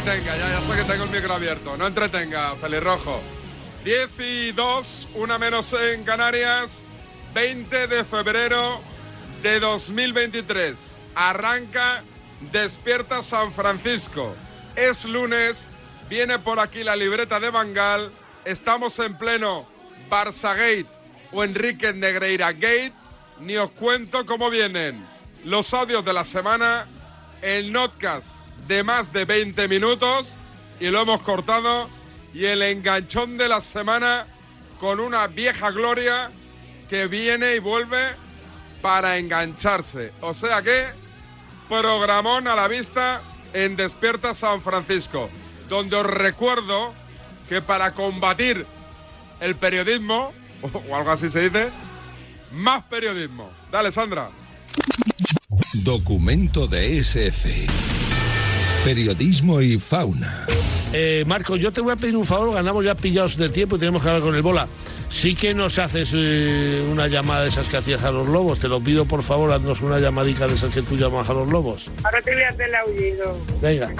Entretenga, ya, ya sé que tengo el micro abierto. No entretenga, pelirrojo. 10 y 2, una menos en Canarias, 20 de febrero de 2023. Arranca Despierta San Francisco. Es lunes, viene por aquí la libreta de Bangal. Estamos en pleno Barça Gate o Enrique Negreira Gate. Ni os cuento cómo vienen los audios de la semana, el notcast de más de 20 minutos y lo hemos cortado y el enganchón de la semana con una vieja gloria que viene y vuelve para engancharse. O sea que programón a la vista en Despierta San Francisco, donde os recuerdo que para combatir el periodismo, o algo así se dice, más periodismo. Dale, Sandra. Documento de SF. Periodismo y fauna. Eh, Marco, yo te voy a pedir un favor, ganamos ya pillados de tiempo y tenemos que hablar con el bola. Sí que nos haces eh, una llamada de esas que hacías a los lobos. Te lo pido, por favor, haznos una llamadica de esas que tú llamas a los lobos. Ahora te voy a hacer el aullido. Venga. Qué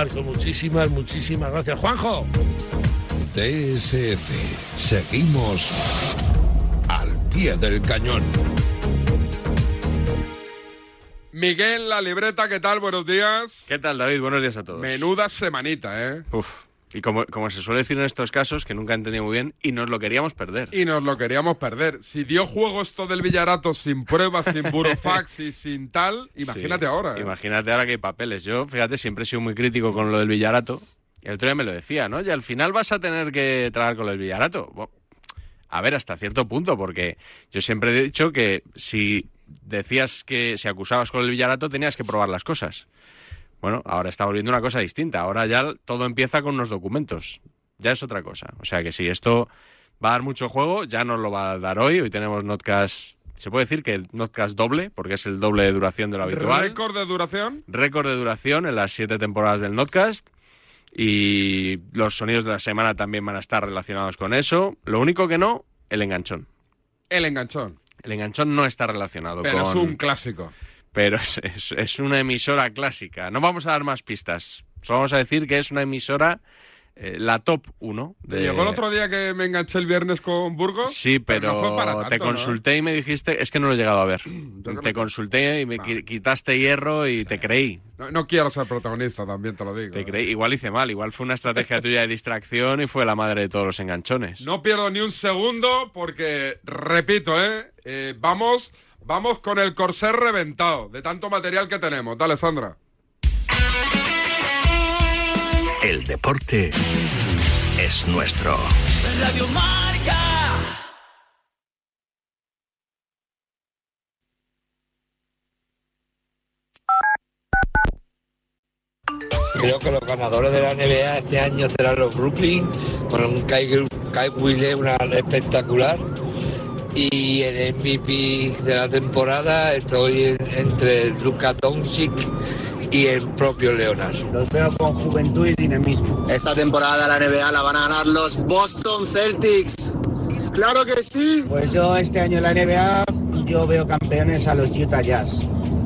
Marco. Muchísimas, muchísimas gracias. Juanjo. DSF. Seguimos al pie del cañón. Miguel, la libreta, ¿qué tal? Buenos días. ¿Qué tal, David? Buenos días a todos. Menuda semanita, ¿eh? Uf. Y como, como se suele decir en estos casos, que nunca he entendido muy bien, y nos lo queríamos perder. Y nos lo queríamos perder. Si dio juego esto del Villarato sin pruebas, sin burofax y sin tal, imagínate Sí. ahora. ¿eh? Imagínate ahora que hay papeles. Yo, fíjate, siempre he sido muy crítico con lo del Villarato. El otro día me lo decía, ¿no? Y al final vas a tener que tragar con el Villarato. Bueno, a ver, hasta cierto punto, porque yo siempre he dicho que si decías que si acusabas con el Villarato tenías que probar las cosas. Bueno, ahora estamos viendo una cosa distinta. Ahora ya todo empieza con unos documentos. Ya es otra cosa. O sea que si esto va a dar mucho juego, ya nos lo va a dar hoy. Hoy tenemos Notcast, se puede decir que el Notcast doble, porque es el doble de duración de lo habitual. Récord de duración. Récord de duración en las siete temporadas del Notcast. Y los sonidos de la semana también van a estar relacionados con eso. Lo único que no, el enganchón. El enganchón. El enganchón no está relacionado Pero con... es un clásico. Pero es, es- es una emisora clásica. No vamos a dar más pistas. Solo vamos a decir que es una emisora, eh, la top 1. ¿Te De... llegó el otro día que me enganché el viernes con Burgos? Sí, pero, no fue para tanto, te ¿no? consulté y me dijiste, es que no lo he llegado a ver. te consulté y me qui- quitaste hierro y te creí. No, no quiero ser protagonista, también te lo digo. Te creí. Igual hice mal, igual fue una estrategia tuya de distracción y fue la madre de todos los enganchones. No pierdo ni un segundo porque, repito, ¿eh? Eh, vamos, vamos con el corsé reventado de tanto material que tenemos. Dale, Sandra. El deporte es nuestro. Radio Marca. Creo que los ganadores de la NBA este año serán los Brooklyn, con un Kai, Kai Williams espectacular. Y el MVP de la temporada estoy en- entre Luka Doncic y el propio Leonard. Los veo con juventud y dinamismo. Esta temporada la NBA la van a ganar los Boston Celtics. ¡Claro que sí! Pues yo este año en la NBA yo veo campeones a los Utah Jazz.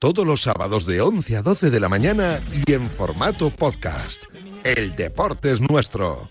Todos los sábados de 11 a 12 de la mañana y en formato podcast. El deporte es nuestro.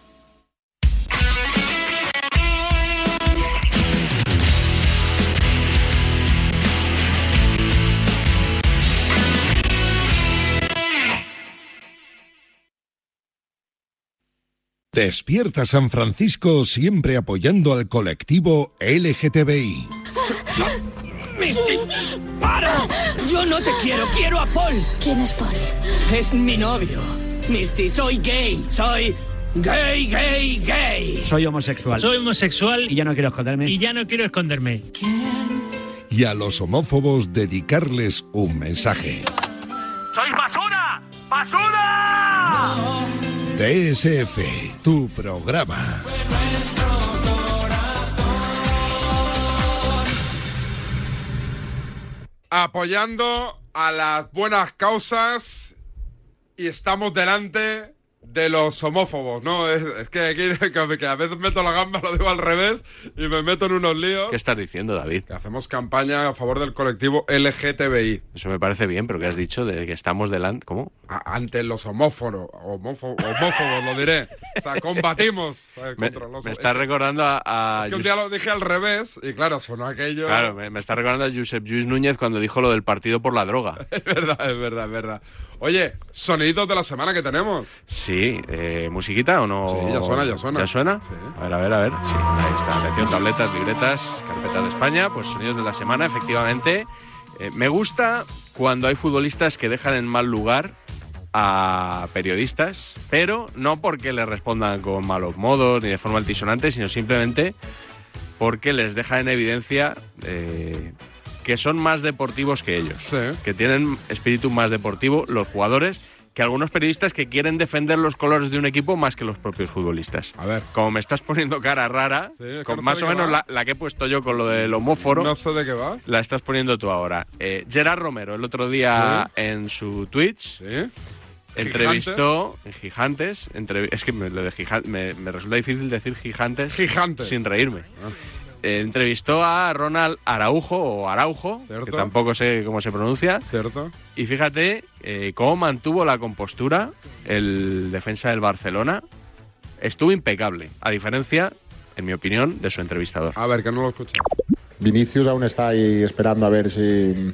Despierta San Francisco siempre apoyando al colectivo LGTBI. ¡Misty! ¡Para! Yo no te quiero, quiero a Paul. ¿Quién es Paul? Es mi novio. Misty, soy gay. Soy gay, gay, gay. Soy homosexual. Soy homosexual Y ya no quiero esconderme. y ya no quiero esconderme. Y a los homófobos dedicarles un mensaje. ¡Sois basura! ¡Basura! TSF, tu programa. apoyando a las buenas causas y estamos delante de los homófobos, ¿no? Es, es que aquí que, a veces meto la gamba, lo digo al revés, y me meto en unos líos. ¿Qué estás diciendo, David? Que hacemos campaña a favor del colectivo LGTBI. Eso me parece bien, pero ¿qué has dicho? De que estamos delante. ¿Cómo? A- ante los homófobos, homófo- homófobos, lo diré. O sea, combatimos eh, Me, contra los me está recordando a. a Es que un Jus- día lo dije al revés y claro, sonó aquello. Claro, me, me está recordando a Josep Lluís Núñez cuando dijo lo del partido por la droga. Es verdad, es verdad, es verdad. Oye, soniditos de la semana que tenemos. Sí, eh, ¿musiquita o no? Sí, ya suena, ya suena. ¿Ya suena? Sí. A ver, a ver, a ver. Sí, ahí está. Atención, tabletas, libretas, carpetas de España. Pues sonidos de la semana, efectivamente. Eh, me gusta cuando hay futbolistas que dejan en mal lugar a periodistas, pero no porque les respondan con malos modos ni de forma altisonante, sino simplemente porque les deja en evidencia eh, que son más deportivos que ellos, Sí. que tienen espíritu más deportivo los jugadores que algunos periodistas que quieren defender los colores de un equipo más que los propios futbolistas. A ver. Como me estás poniendo cara rara, Sí, con no sé más o menos la, la que he puesto yo con lo del homóforo, No sé de qué vas. la estás poniendo tú ahora. Eh, Gerard Romero, el otro día en su Twitch, Sí. entrevistó en Gigantes. es que me, lo de me resulta difícil decir Gigantes, Gigantes. sin reírme. Ah. Eh, entrevistó a Ronald Araujo o Araujo, Cierto. que tampoco sé cómo se pronuncia. ¿Cierto? Y fíjate eh, cómo mantuvo la compostura el defensa del Barcelona. Estuvo impecable, a diferencia, en mi opinión, de su entrevistador. A ver, que no lo escucha. Vinicius aún está ahí esperando a ver si,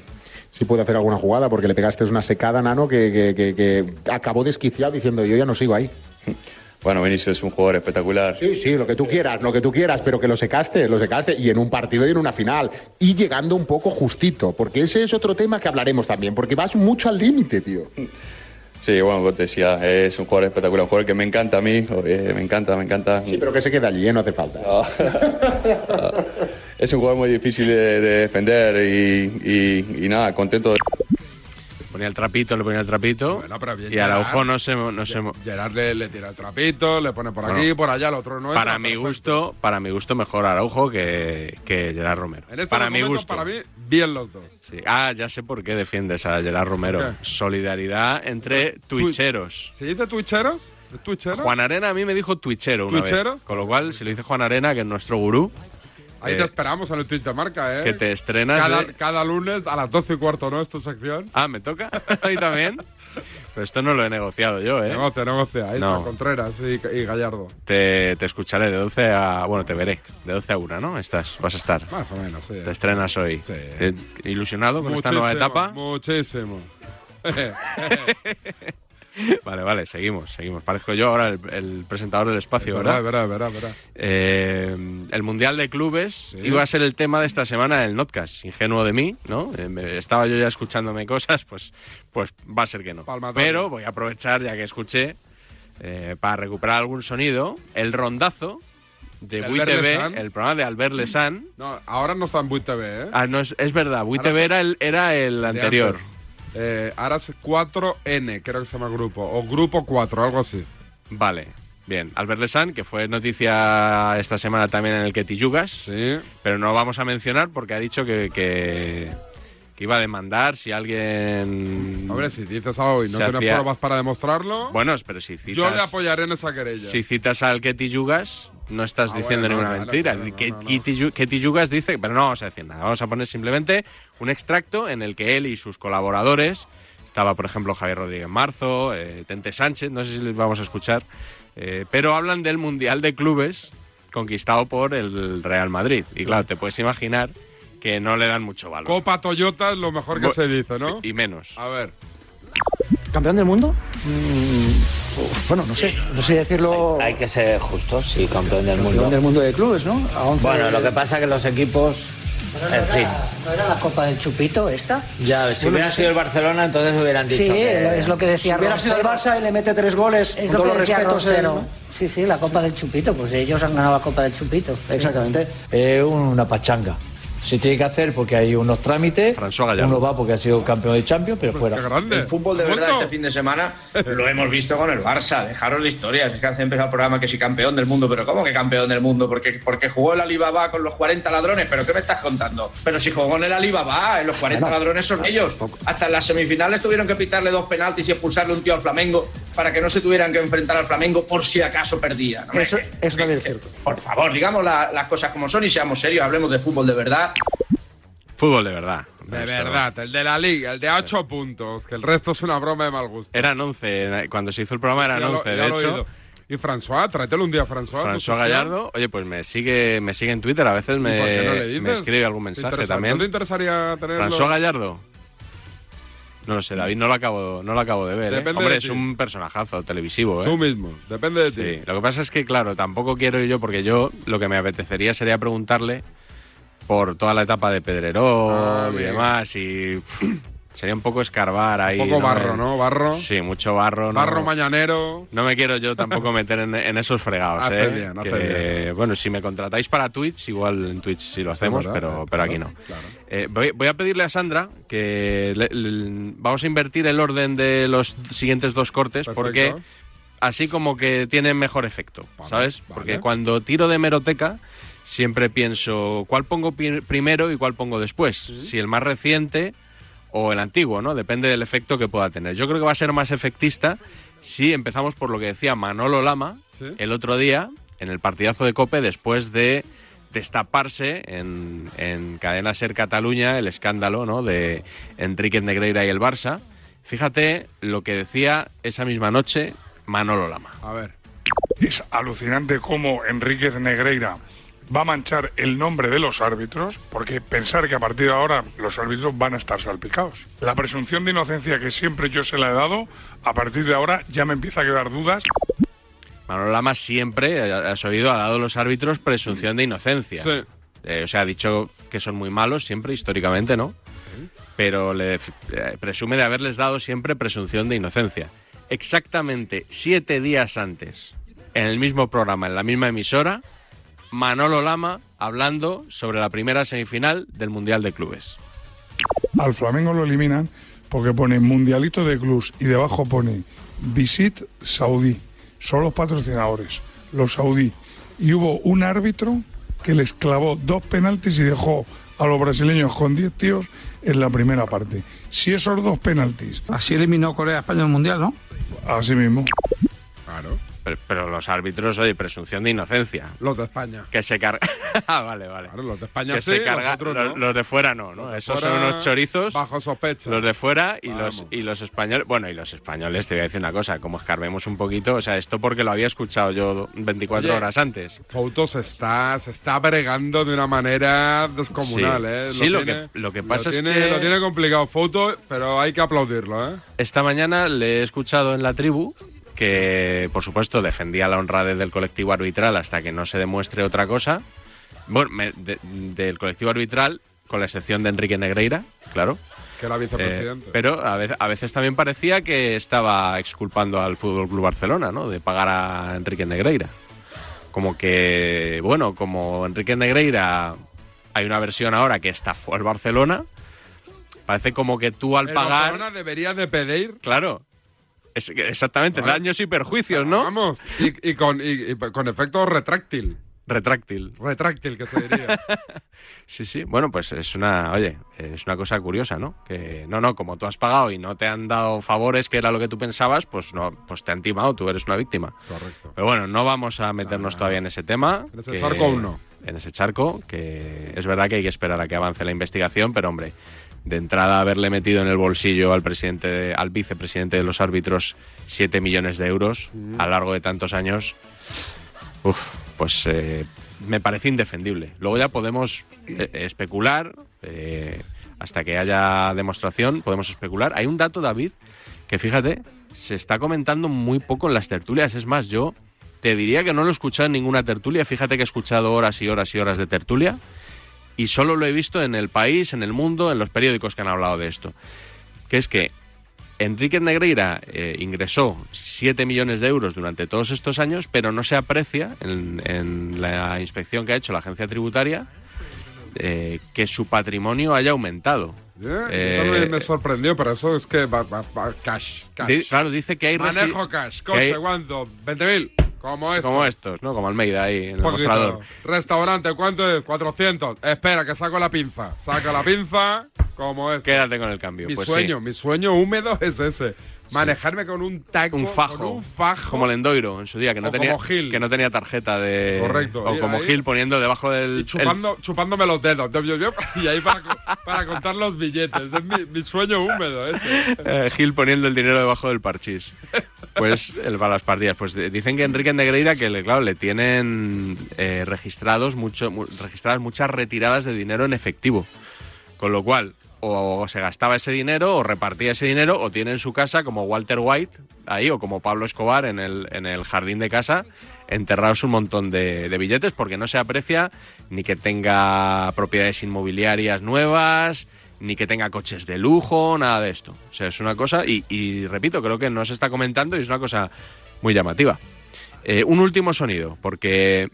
si puede hacer alguna jugada, porque le pegaste una secada, Nano, que, que- que- que acabó desquiciado diciendo yo ya no sigo ahí. Bueno, Vinicius es un jugador espectacular. Sí, sí, lo que tú quieras, lo que tú quieras, pero que lo secaste, lo secaste, y en un partido y en una final, y llegando un poco justito, porque ese es otro tema que hablaremos también, porque vas mucho al límite, tío. Sí, bueno, te decía, es un jugador espectacular, un jugador que me encanta a mí, me encanta, me encanta. Sí, pero que se quede allí, ¿eh? no hace falta. Es un jugador muy difícil de, de defender y, y- y nada, contento de... Le ponía el trapito, le ponía el trapito. Bueno, pero bien y Araujo no se, no se mo- Gerard le, le tira el trapito, le pone por Bueno, aquí, por allá, el otro no es. para mi gusto, para mi gusto mejor Araujo que, que Gerard Romero. En este para mi gusto. para mí, bien los dos. Sí. Ah, ya sé por qué defiendes a Gerard Romero. ¿Por qué? Solidaridad entre twitcheros. ¿Se dice twitcheros? ¿Es twitchero? Juan Arena a mí me dijo twitchero una ¿Twitcheros? vez. Con lo cual, si lo dice Juan Arena, que es nuestro gurú, Ahí eh, te esperamos en el Twitch de marca, ¿eh? que te estrenas cada, de- cada lunes a las 12 y cuarto, ¿no? Es tu sección. Ah, ¿me toca? Ahí también. Pero esto no lo he negociado yo, ¿eh? Negocia, negocia. Ahí No. está Contreras y, y Gallardo. Te, te escucharé de 12 a... Bueno, te veré. De 12 a 1, ¿no? Estás, vas a estar. Más o menos, sí. Te estrenas hoy. Te- ¿Ilusionado con esta nueva etapa? Muchísimo. Vale, vale, seguimos, seguimos. Parezco yo ahora el, el presentador del espacio, ¿verdad? Verá, verá, verá. Eh, el Mundial de Clubes iba a ser el tema de esta semana en el Notcast. Ingenuo de mí, ¿no? Eh, estaba yo ya escuchándome cosas, pues, pues va a ser que no. Palmatorio. Pero voy a aprovechar, ya que escuché, eh, para recuperar algún sonido, el rondazo de ¿De Bui Albert TV, Lesan? el programa de Albert Lesan. No, ahora no está en Buit TV, ¿eh? Ah, no, es, es verdad, Bui Ahora TV se- era el, era el anterior. Eh, ahora es 4N, creo que se llama grupo. O Grupo 4, algo así. Vale, bien. Albert Lesan, que fue noticia esta semana también en el que Yugas, Sí. pero no vamos a mencionar porque ha dicho que, que, que iba a demandar si alguien... Hombre, si dices algo y no tienes hacía- pruebas para demostrarlo, Bueno, pero si citas... yo le apoyaré en esa querella. Si citas al Ketty Yugas, no estás Ah, diciendo bueno, ninguna mentira. no, no, Ketty Yugas dice, pero no vamos a decir nada, vamos a poner simplemente un extracto en el que él y sus colaboradores, estaba por ejemplo Javier Rodríguez Marzo, eh, Tente Sánchez, no sé si les vamos a escuchar, eh, pero hablan del Mundial de Clubes conquistado por el Real Madrid. Y claro, te puedes imaginar que no le dan mucho valor. Copa Toyota es lo mejor que Bu- se dice, ¿no? Y menos. A ver. ¿Campeón del mundo? Mm, bueno, no sé, no sé decirlo. Hay que ser justos, sí, campeón del Campeón mundo. del mundo de clubes, ¿no? A 11 Bueno, lo que pasa es que los equipos, en fin, ¿No era la Copa del Chupito esta? ya, si hubiera sido el Barcelona, entonces hubieran dicho Sí, que... es lo que Si decía hubiera sido el. Barça y le mete tres goles, Es con lo que los decía respetos. ¿no? Sí, sí, la Copa del Chupito. Pues ellos han ganado la Copa del Chupito. Exactamente. Es una pachanga. Se tiene que hacer porque hay unos trámites. Uno va porque ha sido campeón de Champions, pero fuera. grande. El fútbol de verdad este fin de semana lo hemos visto con el Barça. Dejaros de historias. Es que hace empezado el programa que si campeón del mundo, pero ¿cómo que campeón del mundo? Porque, porque jugó el Alibaba con los 40 ladrones. ¿Pero qué me estás contando? Pero si jugó en el Alibaba, en los 40 Bueno, ladrones son ellos. Hasta en las semifinales tuvieron que pitarle dos penaltis y expulsarle un tío al Flamengo para que no se tuvieran que enfrentar al Flamengo por si acaso perdía. ¿no? Eso, eso también es cierto. Por favor, digamos la- las cosas como son y seamos serios. Hablemos de fútbol de verdad. Fútbol de verdad. De verdad, el de la liga, el de 8 puntos, que el resto es una broma de mal gusto. Eran 11, cuando se hizo el programa eran Ya lo- 11, ya de lo he hecho. oído. Y François, tráetelo un día, François. tu François sección. Gallardo, oye, pues me sigue, me sigue en Twitter, a veces ¿Y por qué no le me, dices? me escribe algún ¿Te mensaje interesa- también. ¿No te interesaría tenerlo? François Gallardo. No lo sé, David, no lo acabo, no lo acabo de ver. ¿eh? Depende Hombre, de es ti. un personajazo televisivo. ¿eh? Tú mismo, depende de ti. Sí, lo que pasa es que, claro, tampoco quiero yo, porque yo lo que me apetecería sería preguntarle por toda la etapa de Pedrerol Ah, y bien. demás, y sería un poco escarbar ahí. Un poco barro, ¿no? Barro. Sí, mucho barro. no- Barro mañanero. no me quiero yo tampoco meter en, en esos fregados, Hace ¿eh? bien, hace Que, Bueno, si me contratáis para Twitch, igual en Twitch sí lo hacemos, pero, eh, pero aquí no. claro. Eh, voy, voy a pedirle a Sandra que le- le- vamos a invertir el orden de los siguientes dos cortes Perfecto. porque así como que tienen mejor efecto, ¿sabes? vale. Porque cuando tiro de meroteca siempre pienso cuál pongo primero y cuál pongo después. Si el más reciente o el antiguo, ¿no? Depende del efecto que pueda tener. Yo creo que va a ser más efectista si empezamos por lo que decía Manolo Lama Sí. el otro día en el partidazo de Cope después de destaparse en, en Cadena Ser Cataluña el escándalo ¿no? de Enrique Negreira y el Barça. Fíjate lo que decía esa misma noche Manolo Lama. A ver. Es alucinante cómo Enríquez Negreira va a manchar el nombre de los árbitros, porque pensar que a partir de ahora los árbitros van a estar salpicados. La presunción de inocencia que siempre yo se la he dado, a partir de ahora ya me empieza a quedar dudas. Manolo Lama siempre, eh, has oído, ha dado a los árbitros presunción de inocencia. Sí. Eh, o sea, ha dicho que son muy malos siempre, históricamente, ¿no? Pero le eh, presume de haberles dado siempre presunción de inocencia. Exactamente siete días antes, en el mismo programa, en la misma emisora, Manolo Lama hablando sobre la primera semifinal del Mundial de Clubes. Al Flamengo lo eliminan porque pone Mundialito de Clubs y debajo pone Visit Saudí. Son los patrocinadores, los saudí. Y hubo un árbitro que les clavó dos penaltis y dejó a los brasileños con 10 tíos en la primera parte. Si esos dos penaltis, Así eliminó Corea España en el Mundial, ¿no? así mismo, Claro. Pero, pero los árbitros, oye, presunción de inocencia. Los de España. Que se carga. ah, vale, vale. Claro, los de España que sí, se carga. los, no. los de fuera no, ¿no? Los Esos son unos chorizos. Bajo sospecha. Los de fuera y Vamos. los, y los españoles. Bueno, y los españoles, te voy a decir una cosa, como escarbemos un poquito, o sea, esto porque lo había escuchado yo 24 Oye, horas antes. Fouto se está, se está bregando de una manera descomunal, Sí. ¿eh? Sí, lo que- tiene- lo que pasa es tiene, que- Lo tiene complicado Fouto, pero hay que aplaudirlo, ¿eh? Esta mañana le he escuchado en la tribu que, por supuesto, defendía la honradez del colectivo arbitral hasta que no se demuestre otra cosa. Bueno, me- de- del colectivo arbitral, con la excepción de Enrique Negreira, claro. Que era vicepresidente. Eh, pero a veces, a veces también parecía que estaba exculpando al Fútbol Club Barcelona, ¿no? De pagar a Enrique Negreira. Como que, bueno, como Enrique Negreira hay una versión ahora que estafó al Barcelona, parece como que tú al El pagar. Barcelona debería de pedir Claro. Es- exactamente, Vale. daños y perjuicios, ¿no? Vamos, y, y con, y- y con efecto retráctil. Retráctil. Retráctil, que se diría. Sí, sí. Bueno, pues es una, oye, es una cosa curiosa, ¿no? Que no, no, como tú has pagado y no te han dado favores, que era lo que tú pensabas, pues no, pues te han timado, tú eres una víctima. Correcto. Pero bueno, no vamos a meternos todavía en ese tema. En ese que- charco aún no. En ese charco, que es verdad que hay que esperar a que avance la investigación, pero hombre, de entrada haberle metido en el bolsillo al presidente, de- al vicepresidente de los árbitros 7 millones de euros a lo largo de tantos años, uf, pues eh, me parece indefendible. Luego ya podemos eh, especular, eh, hasta que haya demostración, podemos especular. Hay un dato, David, que fíjate, se está comentando muy poco en las tertulias. Es más, yo te diría que no lo he escuchado en ninguna tertulia. Fíjate que he escuchado horas y horas y horas de tertulia y solo lo he visto en el país, en el mundo, en los periódicos que han hablado de esto. Que es que Enrique Negreira eh, ingresó 7 millones de euros durante todos estos años, pero no se aprecia en, en la inspección que ha hecho la agencia tributaria eh, que su patrimonio haya aumentado. Yeah, Eh, me sorprendió, pero eso es que va, va- va- cash, cash. Di- claro, dice que hay Manejo cash, ¿cuánto? 20.000, como esto. Como estos, ¿no? Como Almeida ahí en el mostrador. Restaurante, ¿cuánto es? 400. Espera, que saco la pinza. Saca la pinza, como es. Quédate con el cambio. Mi pues sueño, sí. mi sueño húmedo es ese. Manejarme con un taco, un fajo, con un fajo. como Lendoiro en su día que no tenía que no tenía tarjeta de Correcto. o Y como ahí- Gil poniendo debajo del Chupando, chupándome los dedos. Y ahí para, para contar los billetes. Es mi, mi sueño húmedo ese. el- eh, Gil poniendo el dinero debajo del parchís. Pues el para las partidas. Pues de- dicen que Enrique Negreira que le, claro le tienen eh, registrados mucho mu- registradas muchas retiradas de dinero en efectivo, con lo cual o se gastaba ese dinero o repartía ese dinero o tiene en su casa como Walter White ahí o como Pablo Escobar en el, en el jardín de casa enterrados un montón de, billetes porque no se aprecia ni que tenga propiedades inmobiliarias nuevas ni que tenga coches de lujo, nada de esto. O sea, es una cosa, y, repito, creo que no se está comentando y es una cosa muy llamativa. Eh, un último sonido, porque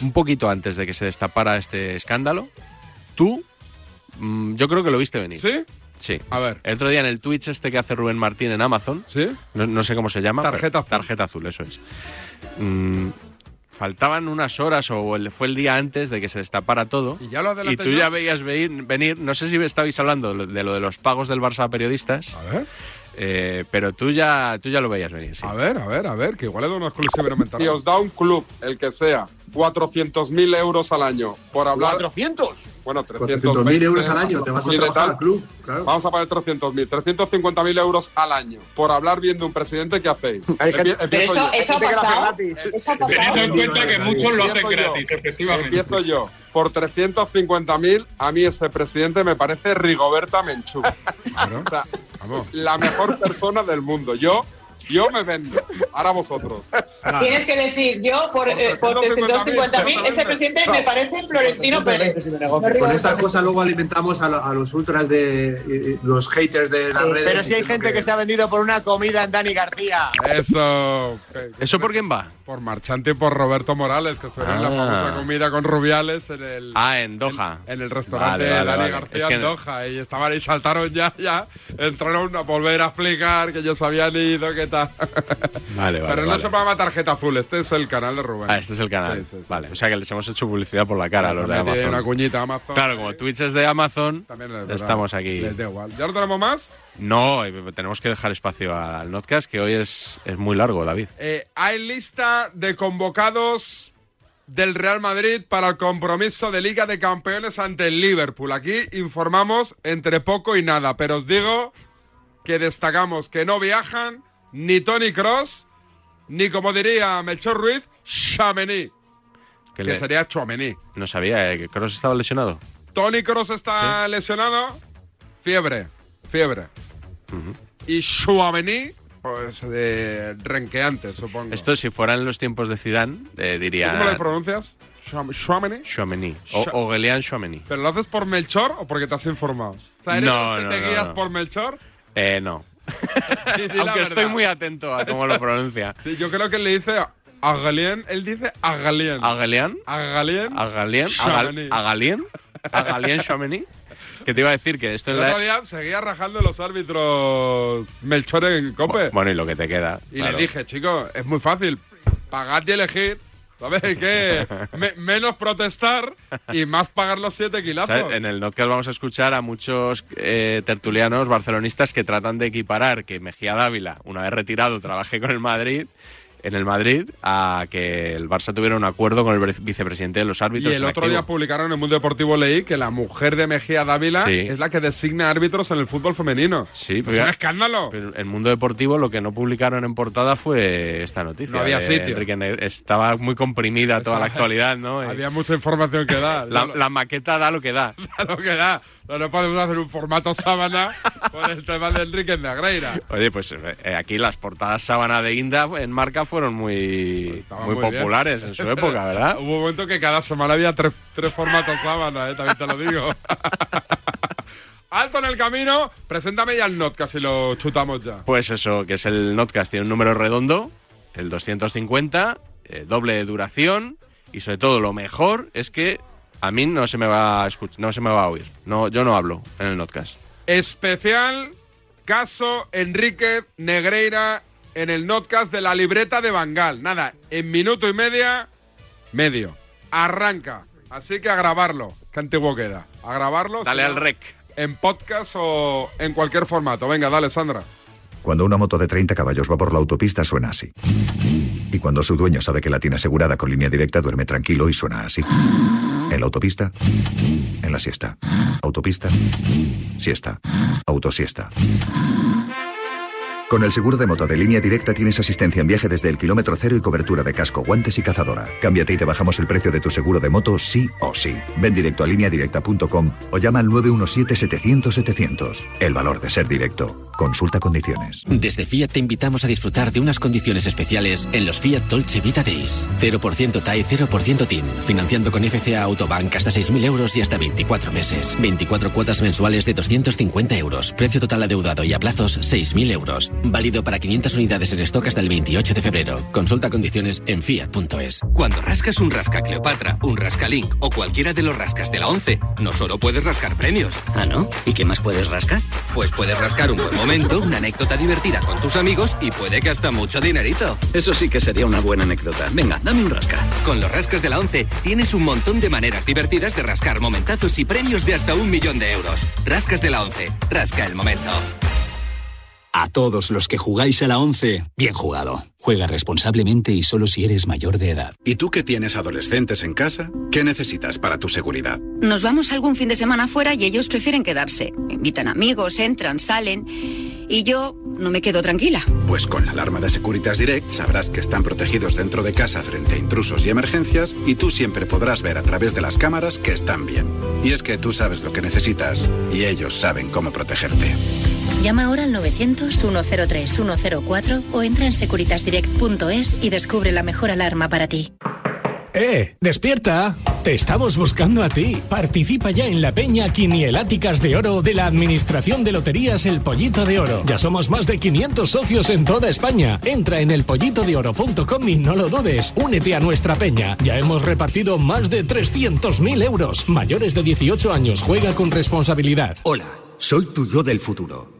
un poquito antes de que se destapara este escándalo, tú, yo creo que lo viste venir. ¿Sí? Sí. A ver. El otro día en el Twitch este que hace Rubén Martín en Amazon. ¿Sí? No, no sé cómo se llama. Tarjeta pero- Tarjeta azul, eso es. Mm, faltaban unas horas o el- fue el día antes de que se destapara todo. Y ya lo Y tú ya veías venir, venir, no sé si estabais hablando de lo- de lo de los pagos del Barça a periodistas. A ver. Eh, pero tú ya, tú ya lo veías venir, sí. A ver, a ver, a ver, que igual es de una exclusiva elemental. Y os da un club, el que sea, 400.000 euros al año por hablar. ¿400? Bueno, 400.000 euros al año, te vas a trabajar tal, al club. Claro. Vamos a pagar 300.000, 350.000 euros al año por hablar bien de un presidente que hacéis. Empie- Pero empiezo eso- yo. eso ha pasado. gratis. Eso ha pasado. Teniendo en cuenta que muchos lo hacen Empiezo yo. gratis, efectivamente. Empiezo yo. Por 350.000, a mí ese presidente me parece Rigoberta Menchú. O sea, la mejor persona del mundo. Yo, yo me vendo. Ahora vosotros. Tienes que decir, yo por, eh, por 350.000, ese presidente me parece Florentino Pérez. Con estas cosas luego alimentamos a, lo- a los ultras de los haters de las redes. Pero si hay gente que se ha vendido por una comida en Dani García. Eso. ¿Eso por quién va? Por Marchante y por Roberto Morales, que estuvieron en la Ah. famosa comida con Rubiales en el. Ah, en Doha. En el restaurante Vale, vale, de Dani vale. García Es que- en Doha. Y estaban ahí, saltaron ya, ya. Entraron a volver a explicar que ellos habían ido, que tarjeta. Vale, vale. Pero no vale. se llama tarjeta azul, este es el canal de Rubén. Ah, este es el canal. Sí, sí, sí, vale, sí. o sea que les hemos hecho publicidad por la cara a los de Amazon. una cuñita Amazon. Claro, como Twitch es de Amazon, También es verdad. estamos aquí. Les da igual. ¿Ya no tenemos más? No, eh, tenemos que dejar espacio al Notcast, que hoy es, es muy largo, David. Eh, hay lista de convocados del Real Madrid para el compromiso de Liga de Campeones ante el Liverpool. Aquí informamos entre poco y nada, pero os digo que destacamos que no viajan ni Tony Cross, ni como diría Melchor Ruiz, Chamení, que, le- sería Chouameni. No sabía eh, que Cross estaba lesionado. Tony Cross está lesionado, fiebre, fiebre. Y Chouameni, pues de renqueante, supongo. Esto, si fueran los tiempos de Zidane, eh, diría... ¿Cómo le pronuncias? Chouam- Chouameni. Chouameni. O, o Chouameni. ¿Pero lo haces por Melchor o porque te has informado? O sea, ¿eres No, no, te no, guías no. por Melchor? Eh, no. Aunque estoy muy atento a cómo lo pronuncia. Sí, yo creo que él le dice a Galien, él dice a Galien. ¿A Galean? A Galien. ¿A Galean? ¿A, Chouameni. Gal- a Galien? ¿A Galien Chouameni? Que te iba a decir que esto en la... otro día seguía rajando los árbitros Melchor en Cope. Bueno, y lo que te queda. y claro. le dije, chico, es muy fácil. Pagad y elegir. ¿Sabes qué? Me- menos protestar y más pagar los siete kilazos. En el Notcast vamos a escuchar a muchos eh, tertulianos barcelonistas que tratan de equiparar que Mejía Dávila, una vez retirado, trabaje con el Madrid, en el Madrid, a que el Barça tuviera un acuerdo con el vice- vicepresidente de los Y árbitros. el en otro día publicaron en el Mundo Deportivo leí que la mujer de Mejía Dávila Sí. es la que designa árbitros en el fútbol femenino. Sí, Es pero un ya- escándalo. Pero en Mundo Deportivo lo que no publicaron en portada fue esta noticia. No había sitio. Enrique Estaba muy comprimida toda la actualidad, ¿no? Había mucha información que dar. la, la maqueta da lo que da. da lo que da. No, no podemos hacer un formato sábana con el tema de Enrique Negreira. Oye, pues eh, aquí las portadas sábana de Inda en marca fueron muy, Estaba muy, muy bien. populares en su época, ¿verdad? Hubo un momento que cada semana había tres, tres formatos sábana, ¿eh? también te lo digo. Alto en el camino, preséntame ya el Notcast y lo chutamos ya. Pues eso, que es el Notcast, tiene un número redondo, el 250, eh, doble de duración y sobre todo lo mejor es que a mí no se me va a escuchar, no se me va a oír. No, yo no hablo en el Notcast. Especial caso Enrique Negreira en el Notcast de la libreta de Bangal. Nada, en minuto y media, medio. Arranca. Así que a grabarlo. Qué antiguo queda. A grabarlo. Dale al rec. En podcast o en cualquier formato. Venga, dale, Sandra. Cuando una moto de 30 caballos va por la autopista suena así. Y cuando su dueño sabe que la tiene asegurada con línea directa duerme tranquilo y suena así. En la autopista, en la siesta. Autopista, siesta. Autosiesta. Con el seguro de moto de línea directa tienes asistencia en viaje desde el kilómetro cero y cobertura de casco, guantes y cazadora. Cámbiate y te bajamos el precio de tu seguro de moto sí o sí. Ven directo a lineadirecta.com o llama al 917-700-700. El valor de ser directo. Consulta condiciones. Desde Fiat te invitamos a disfrutar de unas condiciones especiales en los Fiat Dolce Vita Days. 0% TAE, 0% TIN. Financiando con FCA Autobank hasta 6.000 euros y hasta 24 meses. 24 cuotas mensuales de 250 euros. Precio total adeudado y a plazos 6.000 euros. Válido para 500 unidades en stock hasta el 28 de febrero. Consulta condiciones en fiat.es. Cuando rascas un rasca Cleopatra, un rasca Link o cualquiera de los rascas de la 11, no solo puedes rascar premios. ¿Ah, no? ¿Y qué más puedes rascar? Pues puedes rascar un buen momento, una anécdota divertida con tus amigos y puede que hasta mucho dinerito. Eso sí que sería una buena anécdota. Venga, dame un rasca. Con los rascas de la 11 tienes un montón de maneras divertidas de rascar momentazos y premios de hasta un millón de euros. Rascas de la 11. Rasca el momento. A todos los que jugáis a la 11, bien jugado. Juega responsablemente y solo si eres mayor de edad. ¿Y tú que tienes adolescentes en casa? ¿Qué necesitas para tu seguridad? Nos vamos algún fin de semana fuera y ellos prefieren quedarse. Invitan amigos, entran, salen. Y yo no me quedo tranquila. Pues con la alarma de Securitas Direct sabrás que están protegidos dentro de casa frente a intrusos y emergencias y tú siempre podrás ver a través de las cámaras que están bien. Y es que tú sabes lo que necesitas y ellos saben cómo protegerte. Llama ahora al 900-103-104 o entra en securitasdirect.es y descubre la mejor alarma para ti. ¡Eh! ¡Despierta! Te estamos buscando a ti. Participa ya en la peña Quinieláticas de Oro de la Administración de Loterías El Pollito de Oro. Ya somos más de 500 socios en toda España. Entra en elpollitodeoro.com y no lo dudes. Únete a nuestra peña. Ya hemos repartido más de 300.000 euros. Mayores de 18 años, juega con responsabilidad. Hola, soy tu yo del futuro.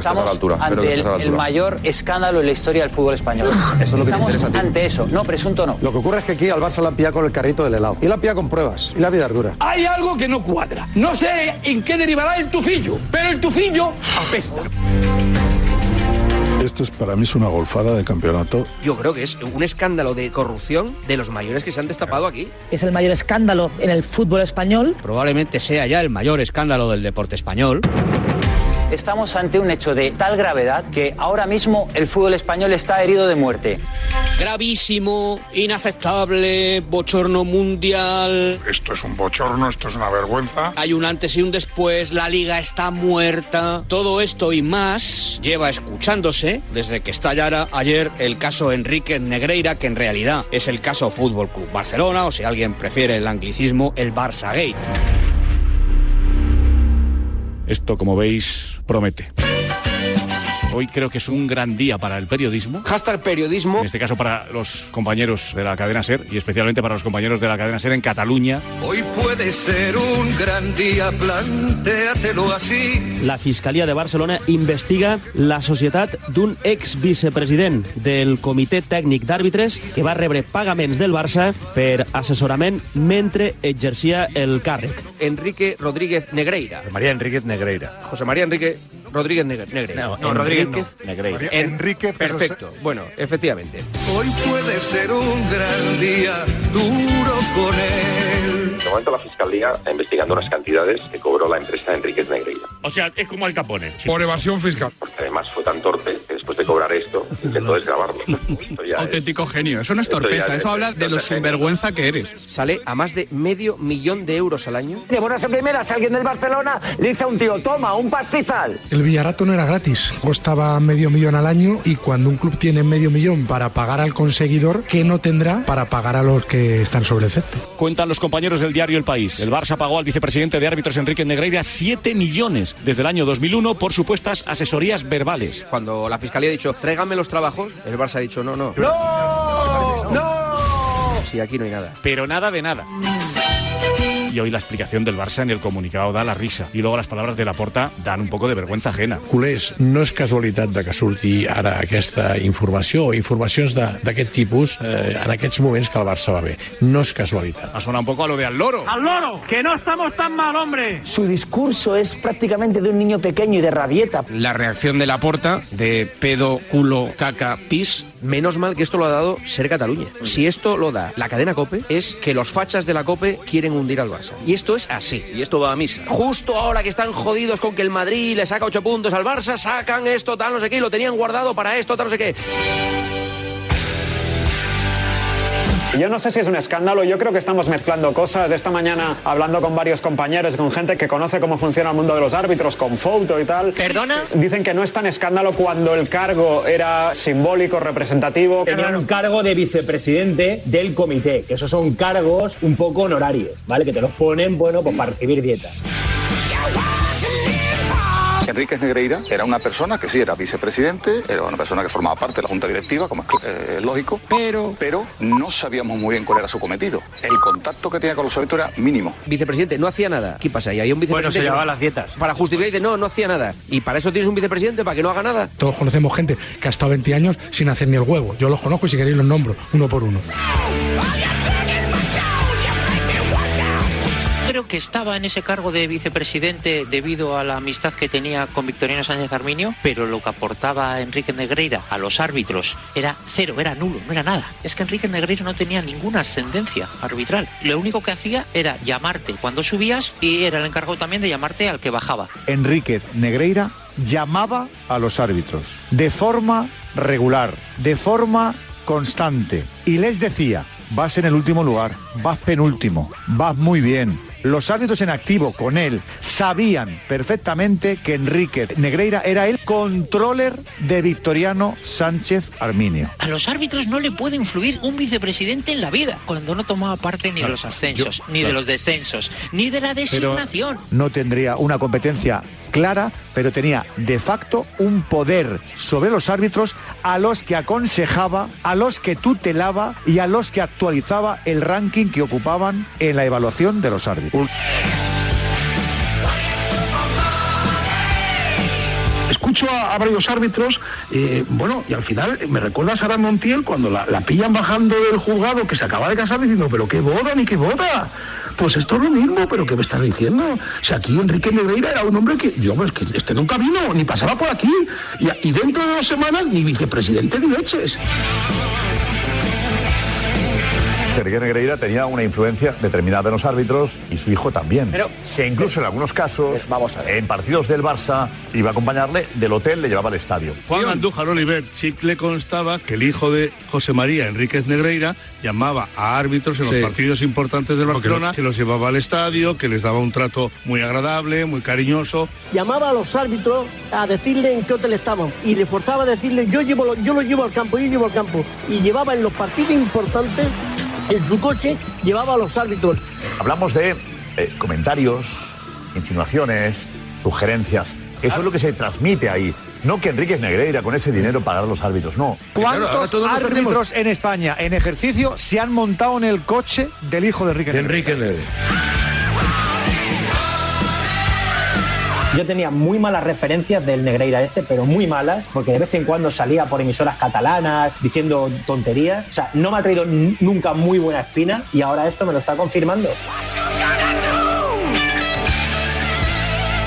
Estamos a la que ante el, estés a la el mayor escándalo en la historia del fútbol español. Eso es lo que te Estamos interesa a ti. ante eso. No, presunto no. Lo que ocurre es que aquí al Barça le han pillado con el carrito del helado. Y la han pillado con pruebas. Y la vida es dura. Hay algo que no cuadra. No sé en qué derivará el tufillo, pero el tufillo apesta. Esto es para mí es una golfada de campeonato. Yo creo que es un escándalo de corrupción de los mayores que se han destapado aquí. Es el mayor escándalo en el fútbol español. Probablemente sea ya el mayor escándalo del deporte español. Estamos ante un hecho de tal gravedad que ahora mismo el fútbol español está herido de muerte. Gravísimo, inaceptable, bochorno mundial. Esto es un bochorno, esto es una vergüenza. Hay un antes y un después, la liga está muerta. Todo esto y más lleva escuchándose desde que estallara ayer el caso Enrique Negreira, que en realidad es el caso Fútbol Club Barcelona, o si alguien prefiere el anglicismo, el Barça Gate. Esto, como veis, promete. Hoy creo que es un gran día para el periodismo. Hashtag periodismo. En este caso para los compañeros de la cadena SER y especialmente para los compañeros de la cadena SER en Cataluña. Hoy puede ser un gran día, plantéatelo así. La Fiscalia de Barcelona investiga la societat d'un ex-vicepresident del Comitè Tècnic d'Àrbitres que va rebre pagaments del Barça per assessorament mentre exercia el càrrec. Enrique Rodríguez Negreira. María Enríquez Negreira. José María Enrique Rodríguez Negre- Negreira. No, no, Rodríguez. En- Enrique, Perfecto. Bueno, efectivamente. Hoy puede ser un gran día, duro con él. De momento la Fiscalía está investigando unas cantidades que cobró la empresa Enríquez Negreira. O sea, es como Al Capone. Por evasión fiscal. Porque además fue tan torpe que después de cobrar esto intentó desgrabarlo. Es- Auténtico genio. Eso no es torpeza, es- eso habla de lo genio. sinvergüenza que eres. Sale a más de medio millón de euros al año. De buenas en primeras, alguien del Barcelona le dice a un tío, toma, un pastizal. El Villarato no era gratis, costaba medio millón al año y cuando un club tiene medio millón para pagar al conseguidor, ¿qué no tendrá para pagar a los que están sobre el césped? Cuentan los compañeros del diario El País. El Barça pagó al vicepresidente de árbitros Enrique Negreira 7 millones desde el año 2001 por supuestas asesorías verbales. Cuando la fiscalía ha dicho, tráiganme los trabajos, el Barça ha dicho, no, no. ¡No! ¡No! Sí, aquí no hay nada. Pero nada de nada. Y hoy la explicación del Barça en el comunicado da la risa. Y luego las palabras de Laporta dan un poco de vergüenza ajena. Culers, no és casualitat de que surti ara aquesta informació o informacions de- d'aquest tipus eh, en aquests moments que el Barça va bé. No és casualitat. Ha sonado un poco a lo de al loro. ¡Al loro! ¡Que no estamos tan mal, hombre! Su discurso es prácticamente de un niño pequeño y de rabieta. La reacción de la porta de pedo, culo, caca, pis. Menos mal que esto lo ha dado Ser Cataluña. Si esto lo da la cadena COPE, es que los fachas de la COPE quieren hundir al Barça. Y esto es así. Y esto va a misa. Justo ahora que están jodidos con que el Madrid le saca 8 puntos al Barça, sacan esto, tal, no sé qué, y lo tenían guardado para esto, tal, no sé qué. Yo no sé si es un escándalo, yo creo que estamos mezclando cosas. Esta mañana hablando con varios compañeros, con gente que conoce cómo funciona el mundo de los árbitros, con foto y tal. ¿Perdona? Dicen que no es tan escándalo cuando el cargo era simbólico, representativo. Tenían un cargo de vicepresidente del comité, que esos son cargos un poco honorarios, ¿vale? Que te los ponen, bueno, pues para recibir dietas. Enríquez Negreira era una persona que sí era vicepresidente, era una persona que formaba parte de la junta directiva, como es eh, lógico, pero, pero no sabíamos muy bien cuál era su cometido. El contacto que tenía con los árbitros era mínimo. Vicepresidente, no hacía nada. ¿Qué pasa? Y había un Bueno, vicepresidente. se que- llevaba las dietas. Para justificar, dice, no, no hacía nada. Y para eso tienes un vicepresidente, para que no haga nada. Todos conocemos gente que ha estado 20 años sin hacer ni el huevo. Yo los conozco y si queréis los nombro, uno por uno. Creo que estaba en ese cargo de vicepresidente debido a la amistad que tenía con Victoriano Sánchez Arminio, pero lo que aportaba Enrique Negreira a los árbitros era cero, era nulo, no era nada. Es que Enrique Negreira no tenía ninguna ascendencia arbitral. Lo único que hacía era llamarte cuando subías y era el encargado también de llamarte al que bajaba. Enríquez Negreira llamaba a los árbitros de forma regular, de forma constante, y les decía, vas en el último lugar, vas penúltimo, vas muy bien, los árbitros en activo con él sabían perfectamente que Enrique Negreira era el controller de Victoriano Sánchez Arminio. A los árbitros no le puede influir un vicepresidente en la vida, cuando no tomaba parte ni de los ascensos, yo- ni de los descensos, ni de la designación. No tendría una competencia clara, pero tenía de facto un poder sobre los árbitros a los que aconsejaba, a los que tutelaba y a los que actualizaba el ranking que ocupaban en la evaluación de los árbitros. Escucho a, varios árbitros, eh, bueno, y al final eh, me recuerda a Sara Montiel cuando la, la pillan bajando del juzgado que se acaba de casar diciendo, pero qué boda ni qué boda. Pues esto es lo mismo, pero ¿qué me estás diciendo? O sea, aquí Enrique Negreira era un hombre que, yo, pues que este nunca vino, ni pasaba por aquí. Y, y dentro de dos semanas, ni vicepresidente ni leches. Enrique Negreira tenía una influencia determinada en los árbitros y su hijo también. Pero- que incluso en algunos casos, en partidos del Barça, iba a acompañarle del hotel, le llevaba al estadio. Juan Andújar Oliver sí le constaba que el hijo de José María Enríquez Negreira llamaba a árbitros en Sí. los partidos importantes del Barcelona, que los llevaba al estadio, que les daba un trato muy agradable, muy cariñoso. llamaba a los árbitros a decirle en qué hotel estaban y le forzaba a decirle yo llevo yo lo llevo al campo, yo llevo al campo y llevaba en los partidos importantes en su coche llevaba a los árbitros. Hablamos de eh, comentarios, insinuaciones, sugerencias. Eso es lo que se transmite ahí. No que Enrique Negreira con ese dinero pagara a los árbitros, no. ¿Cuántos árbitros en España en ejercicio se han montado en el coche del hijo de Enrique Negreira? Yo tenía muy malas referencias del Negreira este, pero muy malas, porque de vez en cuando salía por emisoras catalanas diciendo tonterías. O sea, no me ha traído nunca muy buena espina y ahora esto me lo está confirmando.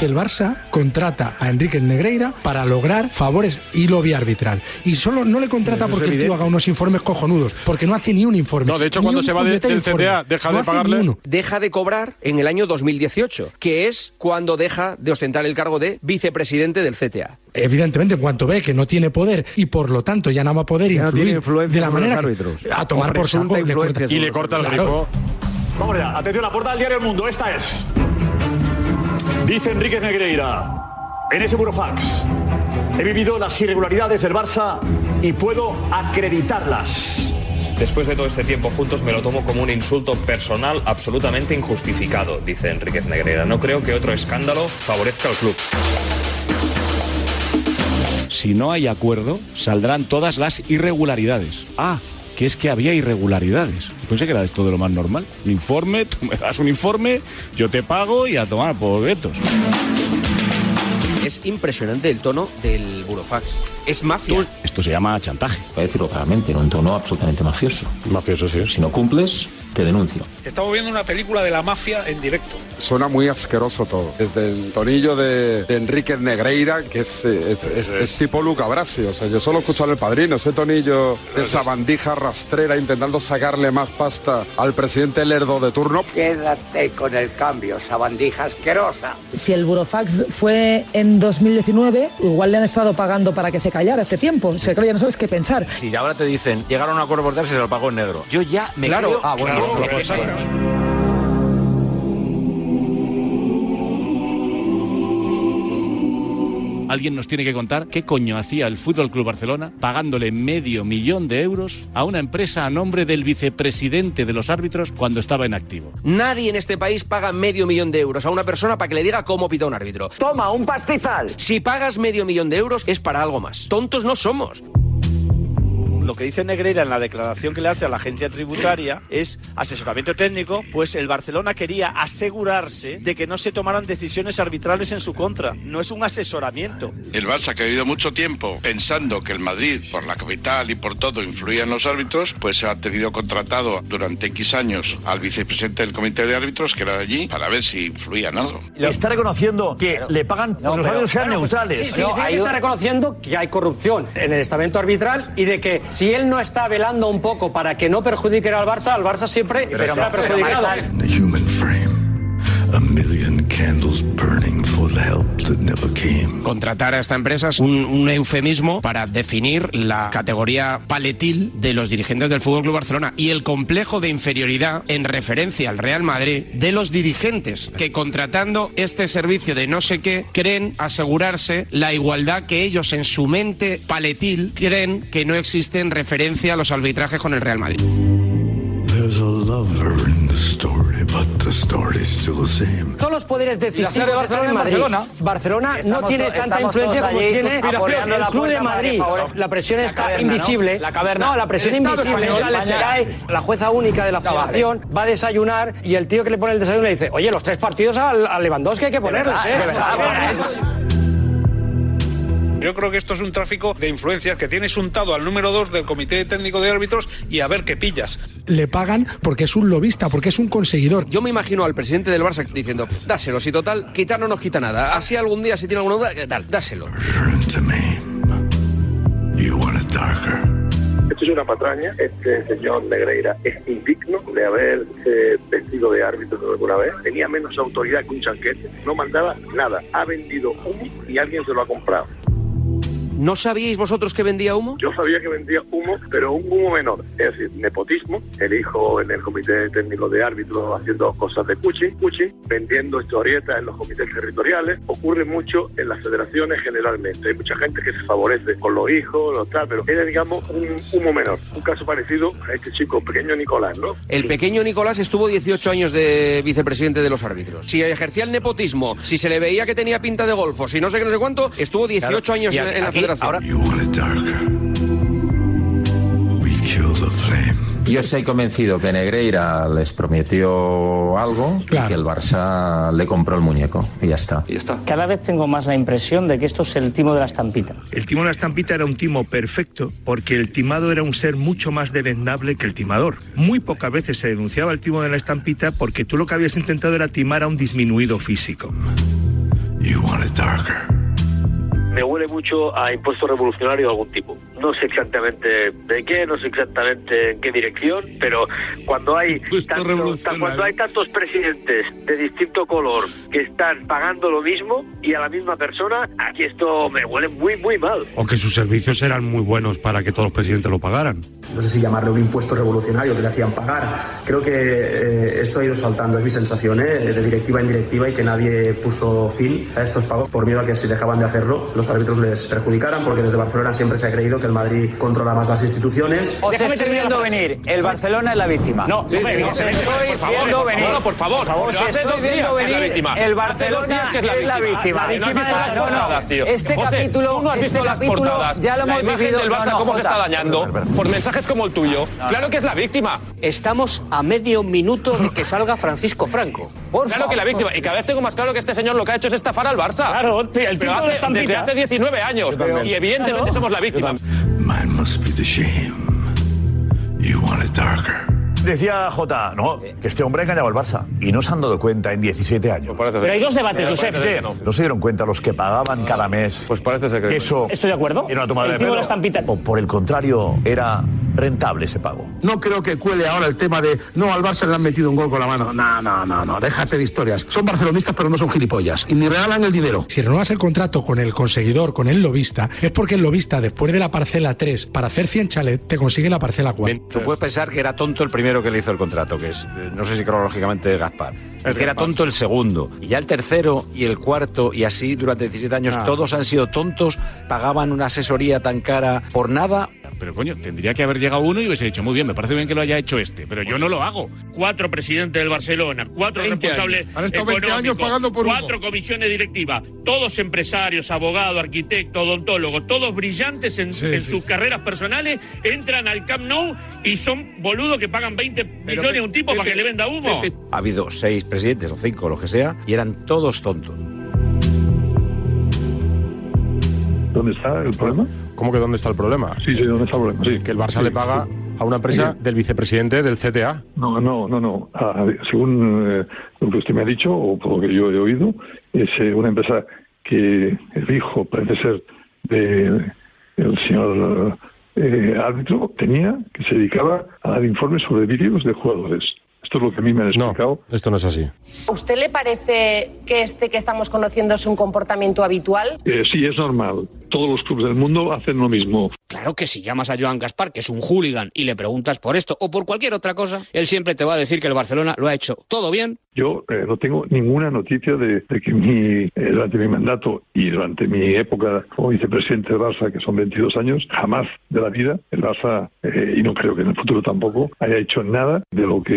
El Barça contrata a Enrique Negreira para lograr favores y lobby arbitral. Y solo no le contrata porque el tío haga unos informes cojonudos, porque no hace ni un informe. No, de hecho, cuando se va de- del informe. CTA, deja No de pagarle. uno. Deja de cobrar en el año 2018, que es cuando deja de ostentar el cargo de vicepresidente del CTA. Evidentemente, en cuanto ve que no tiene poder y por lo tanto ya no va a poder Ya no influir de la los manera que- árbitros. a tomar por saco le corta- Y le corta el grifo. Vamos ya, atención, la portada del diario El Mundo, esta es. Dice Enrique Negreira, en ese burofax, he vivido las irregularidades del Barça y puedo acreditarlas. Después de todo este tiempo juntos me lo tomo como un insulto personal absolutamente injustificado, dice Enríquez Negreira. No creo que otro escándalo favorezca al club. Si no hay acuerdo, saldrán todas las irregularidades. Ah, que es que había irregularidades. Pensé que era esto de lo más normal. Un informe, tú me das un informe, yo te pago y a tomar por vetos. Es impresionante el tono del burofax. Es mafia. Esto se llama chantaje. Voy a decirlo claramente, en un tono absolutamente mafioso. Mafioso, sí. Si no cumples, te denuncio. Estamos viendo una película de la mafia en directo. Suena muy asqueroso todo. Desde el tonillo de, de Enrique Negreira, que es, es, es- es tipo Luca Brasi. O sea, yo solo escucho al padrino, ese tonillo de esa bandija rastrera intentando sacarle más pasta al presidente Lerdo de turno. Quédate con el cambio, esa bandija asquerosa. Si el Burofax fue en 2019, igual le han estado pagando para que se callara este tiempo. O sea, creo que ya no sabes qué pensar. Si ahora te dicen, llegaron a un acuerdo por darse, se lo pagó en negro. Yo ya me Claro, creo- ah, bueno, Claro, exacto. Alguien nos tiene que contar qué coño hacía el Fútbol Club Barcelona pagándole medio millón de euros a una empresa a nombre del vicepresidente de los árbitros cuando estaba en activo. Nadie en este país paga medio millón de euros a una persona para que le diga cómo pita un árbitro. Toma, un pastizal. Si pagas medio millón de euros es para algo más. Tontos no somos. Lo que dice Negreira en la declaración que le hace a la agencia tributaria es asesoramiento técnico, pues el Barcelona quería asegurarse de que no se tomaran decisiones arbitrales en su contra. No es un asesoramiento. El Barça, que ha vivido mucho tiempo pensando que el Madrid, por la capital y por todo, influía en los árbitros, pues ha tenido contratado durante X años al vicepresidente del comité de árbitros, que era de allí, para ver si influía en algo. Está reconociendo que le pagan No, que los árbitros sean pues, neutrales. Sí, significa que está reconociendo que hay corrupción en el estamento arbitral y de que si él no está velando un poco para que no perjudique al Barça, al Barça siempre será perjudicado. Contratar a esta empresa es un, un eufemismo para definir la categoría paletil de los dirigentes del Fútbol Club Barcelona y el complejo de inferioridad en referencia al Real Madrid de los dirigentes que contratando este servicio de no sé qué creen asegurarse la igualdad que ellos en su mente paletil creen que no existe en referencia a los arbitrajes con el Real Madrid. There's a lover the story, but the story's still the same. Todos los poderes sede de decisivos están en Madrid. Barcelona. Barcelona no Estamos tiene tanta influencia como allí tiene el la Club de Madrid. favore- La presión La está caverna, ¿no? invisible. La caverna. No, la presión invisible. español, la jueza única de la No, federación va a desayunar y el tío que le pone el desayuno le dice, oye, los tres partidos al, al Lewandowski hay que ponerles, verdad, ¿eh? Yo creo que esto es un tráfico de influencias que tienes untado al número 2 del Comité Técnico de Árbitros y a ver qué pillas. Le pagan porque es un lobista, porque es un conseguidor. Yo me imagino al presidente del Barça diciendo, dáselo, si total, quitar no nos quita nada. Así algún día, si tiene alguna duda, ¿qué tal? Dáselo. Esto es una patraña. Este señor Negreira es indigno de haberse vestido de árbitro alguna vez. Tenía menos autoridad que un chanquete. No mandaba nada. Ha vendido humo y alguien se lo ha comprado. ¿No sabíais vosotros que vendía humo? Yo sabía que vendía humo, pero un humo menor. Es decir, nepotismo. El hijo en el comité técnico de árbitros haciendo cosas de cuchi, cuchi, vendiendo historietas en los comités territoriales. Ocurre mucho en las federaciones generalmente. Hay mucha gente que se favorece con los hijos, los tal, pero era, digamos, un humo menor. Un caso parecido a este chico, pequeño Nicolás, ¿no? El pequeño Nicolás estuvo 18 años de vicepresidente de los árbitros. Si ejercía el nepotismo, si se le veía que tenía pinta de golfo, si no sé qué, no sé cuánto, estuvo 18 Claro. años Y en, aquí- en la aquí, ahora- Yo estoy convencido que Negreira les prometió algo y que el Barça le compró el muñeco y ya está. Y ya está. Cada vez tengo más la impresión de que esto es el timo de la estampita. El timo de la estampita era un timo perfecto porque el timado era un ser mucho más deleznable que el timador. Muy pocas veces se denunciaba el timo de la estampita porque tú lo que habías intentado era timar a un disminuido físico. Me huele mucho a impuesto revolucionario de algún tipo. No sé exactamente de qué, no sé exactamente en qué dirección, pero cuando hay, tanto- cuando hay tantos presidentes de distinto color que están pagando lo mismo y a la misma persona, aquí esto me huele muy, muy mal. O que sus servicios eran muy buenos para que todos los presidentes lo pagaran. no sé si llamarle un impuesto revolucionario que le hacían pagar. Creo que eh, esto ha ido saltando, es mi sensación, ¿eh? de directiva en directiva y que nadie puso fin a estos pagos por miedo a que si dejaban de hacerlo los árbitros les perjudicaran, porque desde Barcelona siempre se ha creído que el Madrid controla más las instituciones. Os estoy viendo venir. El Barcelona es la víctima. No, Sí, sí, os por estoy favor, viendo por venir. favor, por favor. Os estoy viendo venir. víctima. El Barcelona es la víctima. La víctima No, la- no, no, no. no. tío. Este José, capítulo, no has este visto capítulo ya lo la hemos vivido. del Barça No, no, cómo se está dañando por mensajes como el tuyo. Claro que es la víctima. Estamos a medio minuto de que salga Francisco Franco. claro que la víctima. Y cada vez tengo más claro que este señor lo que ha hecho es estafar al Barça. Claro, el de hace- desde hace 19 años. Y evidentemente Claro. somos la víctima. Mine must be the shame. You want it darker. Decía J, no, que este hombre ha engañado al Barça y no se han dado cuenta en 17 años. Pero hay dos debates, Josep. ¿No se dieron cuenta los que pagaban cada mes Pues parece ser que eso Estoy de acuerdo. era una tomada El de. O por el contrario, era rentable ese pago. No creo que cuele ahora el tema de no al Barça le han metido un gol con la mano. No, no, no, no, déjate de historias. Son barcelonistas pero no son gilipollas y ni regalan el dinero. Si renuevas el contrato con el conseguidor, con el lobista, es porque el lobista, después de la parcela 3, para hacer 100 chalet, te consigue la parcela 4. Tú puedes pensar que era tonto el primero que le hizo el contrato, que es, eh, no sé si cronológicamente Gaspar. Es que era tonto el segundo. Y ya el tercero y el cuarto, y así durante 17 años, Ah. todos han sido tontos, pagaban una asesoría tan cara por nada. Pero coño, tendría que haber llegado uno y hubiese dicho, muy bien, me parece bien que lo haya hecho este, pero yo no lo hago. Cuatro presidentes del Barcelona, cuatro 20 responsables años. Han estado 20 años económicos, pagando por cuatro comisiones directivas, todos empresarios, abogados, arquitectos, odontólogos, todos brillantes en, en sus carreras personales, entran al Camp Nou y son boludos que pagan 20 millones a un tipo para que le venda humo. Ha habido seis presidentes o cinco, lo que sea, y eran todos tontos. ¿Dónde está el problema? ¿Cómo que dónde está el problema? Sí, sí, ¿dónde está el problema? Sí. Que el Barça Sí. le paga a una empresa Sí. del vicepresidente del CTA. No, no, no, no. Ah, según eh, lo que usted me ha dicho, o por lo que yo he oído, es eh, una empresa que el hijo, parece ser, de el señor eh, árbitro, tenía, que se dedicaba a dar informes sobre vídeos de jugadores. Esto es lo que a mí me han explicado. Esto no es así. ¿A usted le parece que este que estamos conociendo es un comportamiento habitual? Eh, sí, es normal. Todos los clubes del mundo hacen lo mismo. Claro que si llamas a Joan Gaspar, que es un hooligan, y le preguntas por esto o por cualquier otra cosa, él siempre te va a decir que el Barcelona lo ha hecho todo bien. Yo eh, no tengo ninguna noticia de, de que mi, eh, durante mi mandato y durante mi época como vicepresidente del Barça, que son 22 años, jamás de la vida el Barça, eh, y no creo que en el futuro tampoco, haya hecho nada de lo que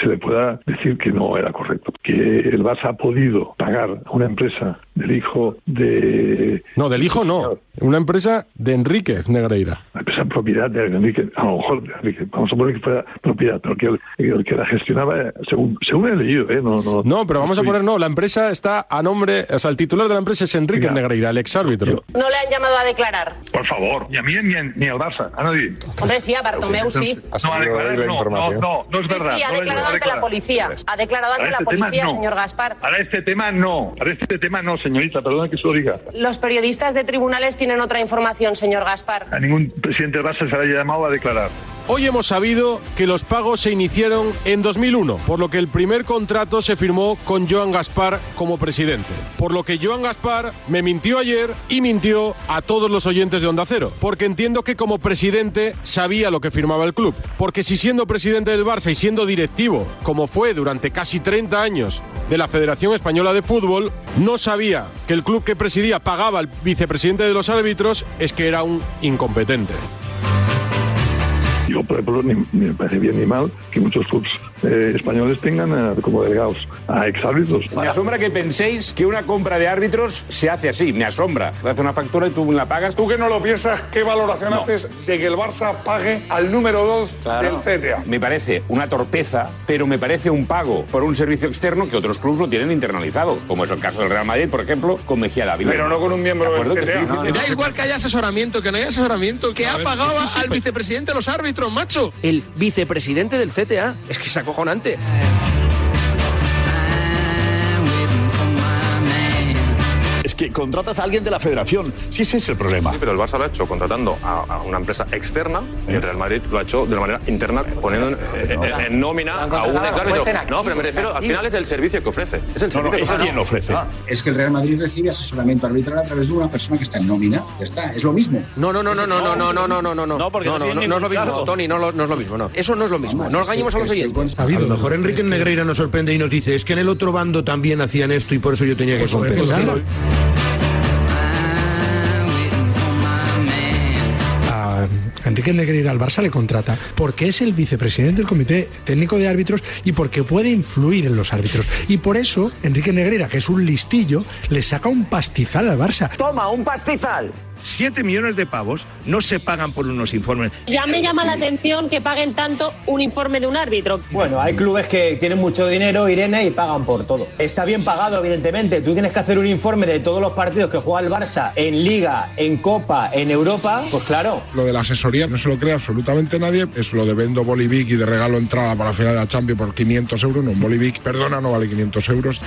se le pueda decir que no era correcto. Que el Barça ha podido pagar a una empresa del hijo de... No, del hijo no. Una empresa de Enríquez Negreira. La empresa en propiedad de Enrique, a lo mejor de Enrique, vamos a poner que fuera propiedad, pero que el, el que la gestionaba, eh, según, según he leído, ¿eh? No, no, No, pero vamos a poner, no, la empresa está a nombre, o sea, el titular de la empresa es Enrique Negreira, el exárbitro. ¿No le han llamado a declarar? Por favor, ni a mí ni, a- ni al Barça, a nadie. Hombre, sí, a Bartomeu sí. No, a declarar, no, no, no, no es Sí, verdad. sí, declarado ante la policía. Ha declarado ante Para la este tema, policía, no. señor Gaspar. Para este tema no, para este tema no, señorita, perdona que se lo diga. Los periodistas de tribunales tienen otra información, señor Gaspar. A ningún presidente del Barça se le haya llamado a declarar. Hoy hemos sabido que los pagos se iniciaron en 2001, por lo que el primer contrato se firmó con Joan Gaspar como presidente. Por lo que Joan Gaspar me mintió ayer y mintió a todos los oyentes de Onda Cero, porque entiendo que como presidente sabía lo que firmaba el club. Porque si siendo presidente del Barça y siendo directivo, como fue durante casi 30 años de la Federación Española de Fútbol, no sabía que el club que presidía pagaba al vicepresidente de los árbitros, es que era un incompetente. Yo, por ejemplo, ni, me parece bien ni mal que muchos clubes eh, españoles tengan eh, como delegados a exárbitros. Me asombra que penséis que una compra de árbitros se hace así, me asombra. Te hace una factura y tú la pagas. ¿Tú que no lo piensas, qué valoración No. haces de que el Barça pague al número 2 del CTA? Me parece una torpeza, pero me parece un pago por un servicio externo que otros clubes lo tienen internalizado, como es el caso del Real Madrid, por ejemplo, con Mejía Dávila. Pero no con un miembro del CTA. estoy No, diciendo- Da igual que haya asesoramiento, que no haya asesoramiento, que ha pagado al vicepresidente de los árbitros, macho. El vicepresidente del CTA. Es que es acojonante. Que contratas a alguien de la federación. Si ese es el problema. Sí, pero el Barça lo ha hecho contratando a, a una empresa externa y el Real Madrid lo ha hecho de una manera interna, poniendo en, en- en nómina a un árbitro. No, pero me refiero, al final es el servicio que ofrece. Es el No, no, servicio es que quien lo ofrece. Es que el Real Madrid recibe asesoramiento arbitral a través de una persona que está en nómina. Ya está, es lo mismo. No, no, no, no, no, no, no, no, no, no, no, no. No, porque no no, no, no es lo mismo, cargo. Tony, no, lo- no es lo mismo, no. Eso no es lo mismo. No engañemos a los oyentes. A lo mejor Enrique Negreira nos sorprende y nos dice, es que en el otro bando también hacían esto y por eso yo tenía que pues, compensar. Enrique Negreira al Barça le contrata porque es el vicepresidente del Comité Técnico de Árbitros y porque puede influir en los árbitros. Y por eso Enrique Negreira, que es un listillo, le saca un pastizal al Barça. Toma, un pastizal. Siete millones de pavos no se pagan por unos informes. Ya me llama la atención que paguen tanto un informe de un árbitro. Bueno, hay clubes que tienen mucho dinero, Irene, y pagan por todo. Está bien pagado, evidentemente. Tú tienes que hacer un informe de todos los partidos que juega el Barça en Liga, en Copa, en Europa. Pues claro. Lo de la asesoría no se lo cree absolutamente nadie. Es lo de vendo Bolivic y de regalo entrada para la final de la Champions por 500 euros. No, un Bolivic, perdona, no vale 500 euros.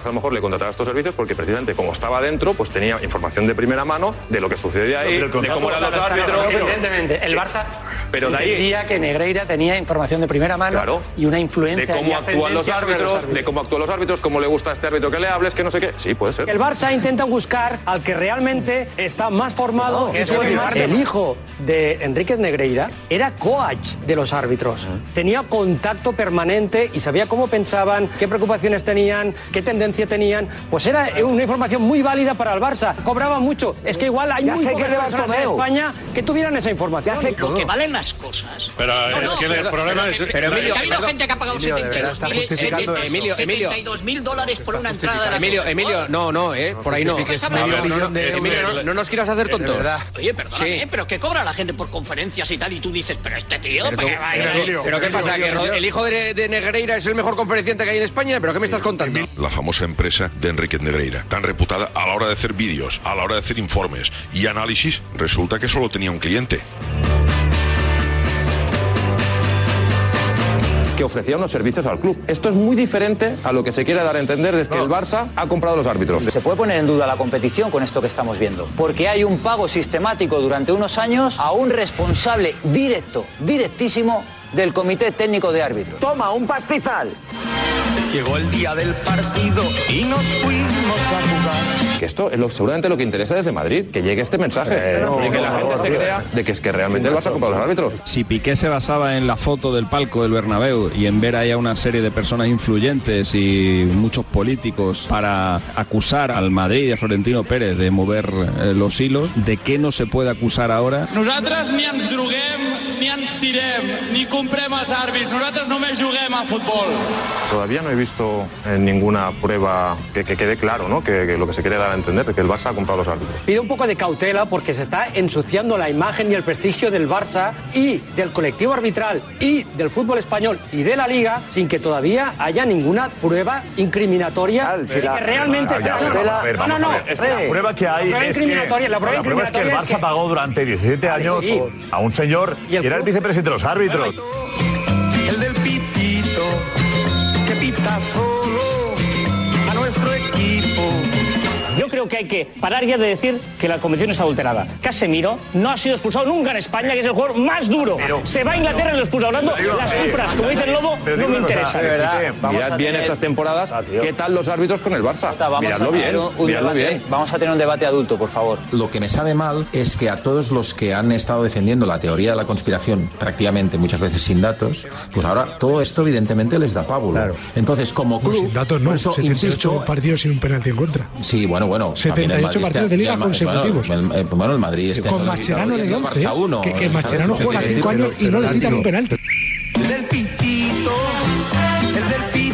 Barça a lo mejor le contrataba estos servicios porque precisamente como estaba dentro, pues tenía información de primera mano de lo que sucedía ahí, de cómo eran los árbitros. Evidentemente, el Barça Pero de ahí- entendía que Negreira tenía información de primera mano Claro. y una de influencia cómo y actúan los ascendencia sobre árbitros, de cómo actúan los árbitros, cómo le gusta a este árbitro que le hables, que no sé qué. Sí, puede ser. El Barça intenta buscar al que realmente está más formado No, es más- Barça. El hijo de Enríquez Negreira era coach de los árbitros. Tenía contacto permanente y sabía cómo pensaban, qué preocupaciones tenían, qué tendencia tenían. Pues era una información muy válida para el Barça. Cobraba mucho. Es que igual hay Ya muy sé pocas que personas en. España que tuvieran esa información. Lo que valen las cosas. Pero es que el problema es. pero Emilio, ha habido perdón. gente que ha pagado Emilio, de 72 verdad, está mil, justificando 70, Emilio, Emilio. 72 mil dólares por una entrada de la Emilio, Emilio, no, no, eh, por ahí no. No, no, no, Emilio, no, no nos quieras hacer tontos. Oye, perdóname, pero que cobra la gente por conferencias y tal, y tú dices, pero este tío, Pero, ¿para tú- qué pero- pero ¿qué pasa? ¿Que el hijo de, de Negreira es el mejor conferenciante que hay en España? ¿Pero qué me estás contando? La famosa empresa de Enrique Negreira, tan reputada a la hora de hacer vídeos, a la hora de hacer informes y análisis, resulta que solo tenía un cliente. que ofrecía unos servicios al club. Esto es muy diferente a lo que se quiere dar a entender de que el Barça ha comprado los árbitros. Se puede poner en duda la competición con esto que estamos viendo, porque hay un pago sistemático durante unos años a un responsable directo, directísimo del Comité Técnico de Árbitros. Toma, un pastizal. Llegó el día del partido y nos fuimos a jugar. Que esto es lo, seguramente lo que interesa desde Madrid, que llegue este mensaje y que la gente se crea de que es que realmente el Barça comprado los árbitros. Si Piqué se basaba en la foto del palco del Bernabéu y en ver ahí a una serie de personas influyentes y muchos políticos para acusar al Madrid y a Florentino Pérez de mover eh, los hilos, ¿de qué no se puede acusar ahora? Nosaltres ni ens droguem, ni ens tirem, ni comprem els àrbits. Nosaltres només juguem a futbol. Todavía no he visto eh, ninguna prueba que, que quede claro, ¿no? Que, que lo que se quiere dar a entender es que el Barça ha comprado los árbitros. Pide un poco de cautela porque se está ensuciando la imagen y el prestigio del Barça y del colectivo arbitral y del fútbol español y de la liga sin que todavía haya ninguna prueba incriminatoria si de la- que realmente Ah, ya, no, no, pero, a ver, no, no, no, ver, es que la prueba que hay la prueba es que, incriminatoria, la prueba la prueba es que el Barça es que- pagó durante 17 años sí. a un señor Y el era el vicepresidente de los árbitros. El del pitito, que pita solo Yo creo que hay que parar ya de decir que la competición es adulterada. Casemiro no ha sido expulsado nunca en España, que es el jugador más duro. Se va a Inglaterra y lo expulsa. Hablando, las eh, cifras, como dice el Lobo, no me interesan. de verdad, mirad bien estas temporadas, ¿qué tal los árbitros con el Barça? Vamos Miradlo a bien, tener un miradlo debate, bien. Vamos a tener un debate adulto, por favor. Lo que me sabe mal es que a todos los que han estado defendiendo la teoría de la conspiración, prácticamente muchas veces sin datos, pues ahora todo esto evidentemente les da pábulo. Entonces, como club, sin datos no, por eso 78 insisto, partidos sin un penalti en contra. Sí, bueno, bueno. también el 78 Madrid partidos de liga consecutivos. Bueno, el, eh, bueno, el Madrid está Con en Mascherano de el 11, Barça uno, que, que ¿sabes? Mascherano ¿Qué juega quiere 5 decir? años y no le quitan un penalti. El del pitito, el del pitito.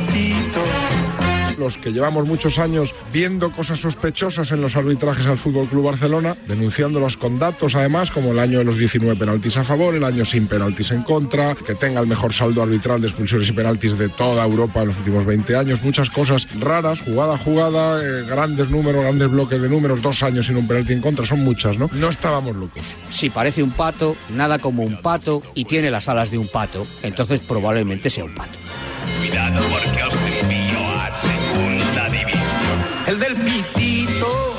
Los que llevamos muchos años viendo cosas sospechosas en los arbitrajes al Fútbol Club Barcelona, denunciándolos con datos además, como el año de los 19 penaltis a favor, el año sin penaltis en contra, que tenga el mejor saldo arbitral de expulsiones y penaltis de toda Europa en los últimos 20 años, muchas cosas raras, jugada a jugada, eh, grandes números, grandes bloques de números, dos años sin un penalti en contra, son muchas, ¿no? No estábamos locos. Si parece un pato, nada como un pato y tiene las alas de un pato, entonces probablemente sea un pato. Cuidado porque El del pitito,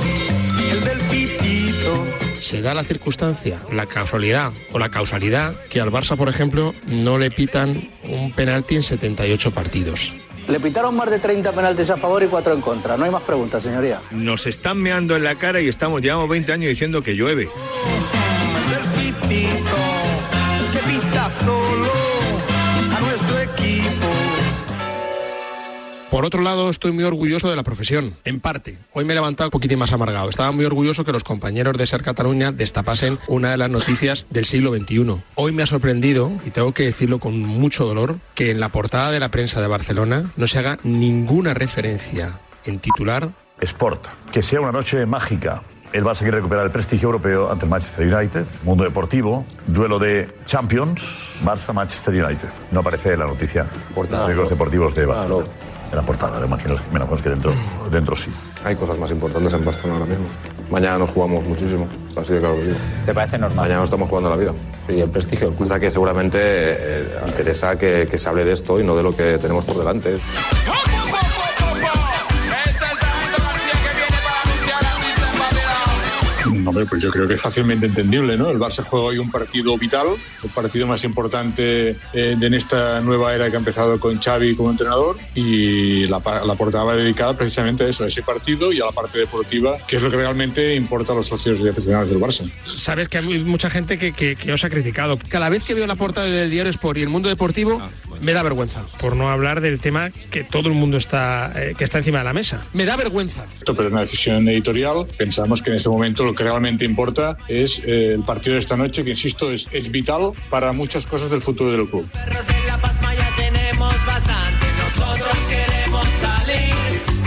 el del pitito. Se da la circunstancia, la casualidad o la causalidad que al Barça, por ejemplo, no le pitan un penalti en 78 partidos. Le pitaron más de 30 penaltis a favor y 4 en contra. No hay más preguntas, señoría. Nos están meando en la cara y estamos, llevamos 20 años diciendo que llueve. El del pitito, Por otro lado, estoy muy orgulloso de la profesión, en parte. Hoy me he levantado un poquitín más amargado. Estaba muy orgulloso que los compañeros de Ser Cataluña destapasen una de las noticias del siglo XXI. Hoy me ha sorprendido, y tengo que decirlo con mucho dolor, que en la portada de la prensa de Barcelona no se haga ninguna referencia en titular Sport, que sea una noche mágica. El Barça quiere recuperar el prestigio europeo ante el Manchester United. Mundo deportivo, duelo de Champions, Barça-Manchester United. No aparece en la noticia. Los periódicos deportivos de Barcelona. En la portada, me imagino, me imagino que dentro, dentro sí. Hay cosas más importantes en Barcelona ahora mismo. Mañana nos jugamos muchísimo, así de claro que sí. ¿Te parece normal? Mañana nos estamos jugando la vida. Y el prestigio del club. O sea que seguramente eh, interesa que, que se hable de esto y no de lo que tenemos por delante. Hombre, pues yo creo que es fácilmente entendible, ¿no? El Barça juega hoy un partido vital, el partido más importante eh, de en esta nueva era que ha empezado con Xavi como entrenador y la, la portada va dedicada precisamente a eso, a ese partido y a la parte deportiva, que es lo que realmente importa a los socios y aficionados del Barça. Sabes que hay mucha gente que, que- que os ha criticado. Cada vez que veo la portada del diario Sport y el mundo deportivo, me da vergüenza. Por no hablar del tema que todo el mundo está, eh, que está encima de la mesa. Me da vergüenza. Esto, pero es una decisión editorial. Pensamos que en este momento lo que realmente importa es eh, el partido de esta noche, que insisto, es, es vital para muchas cosas del futuro del club.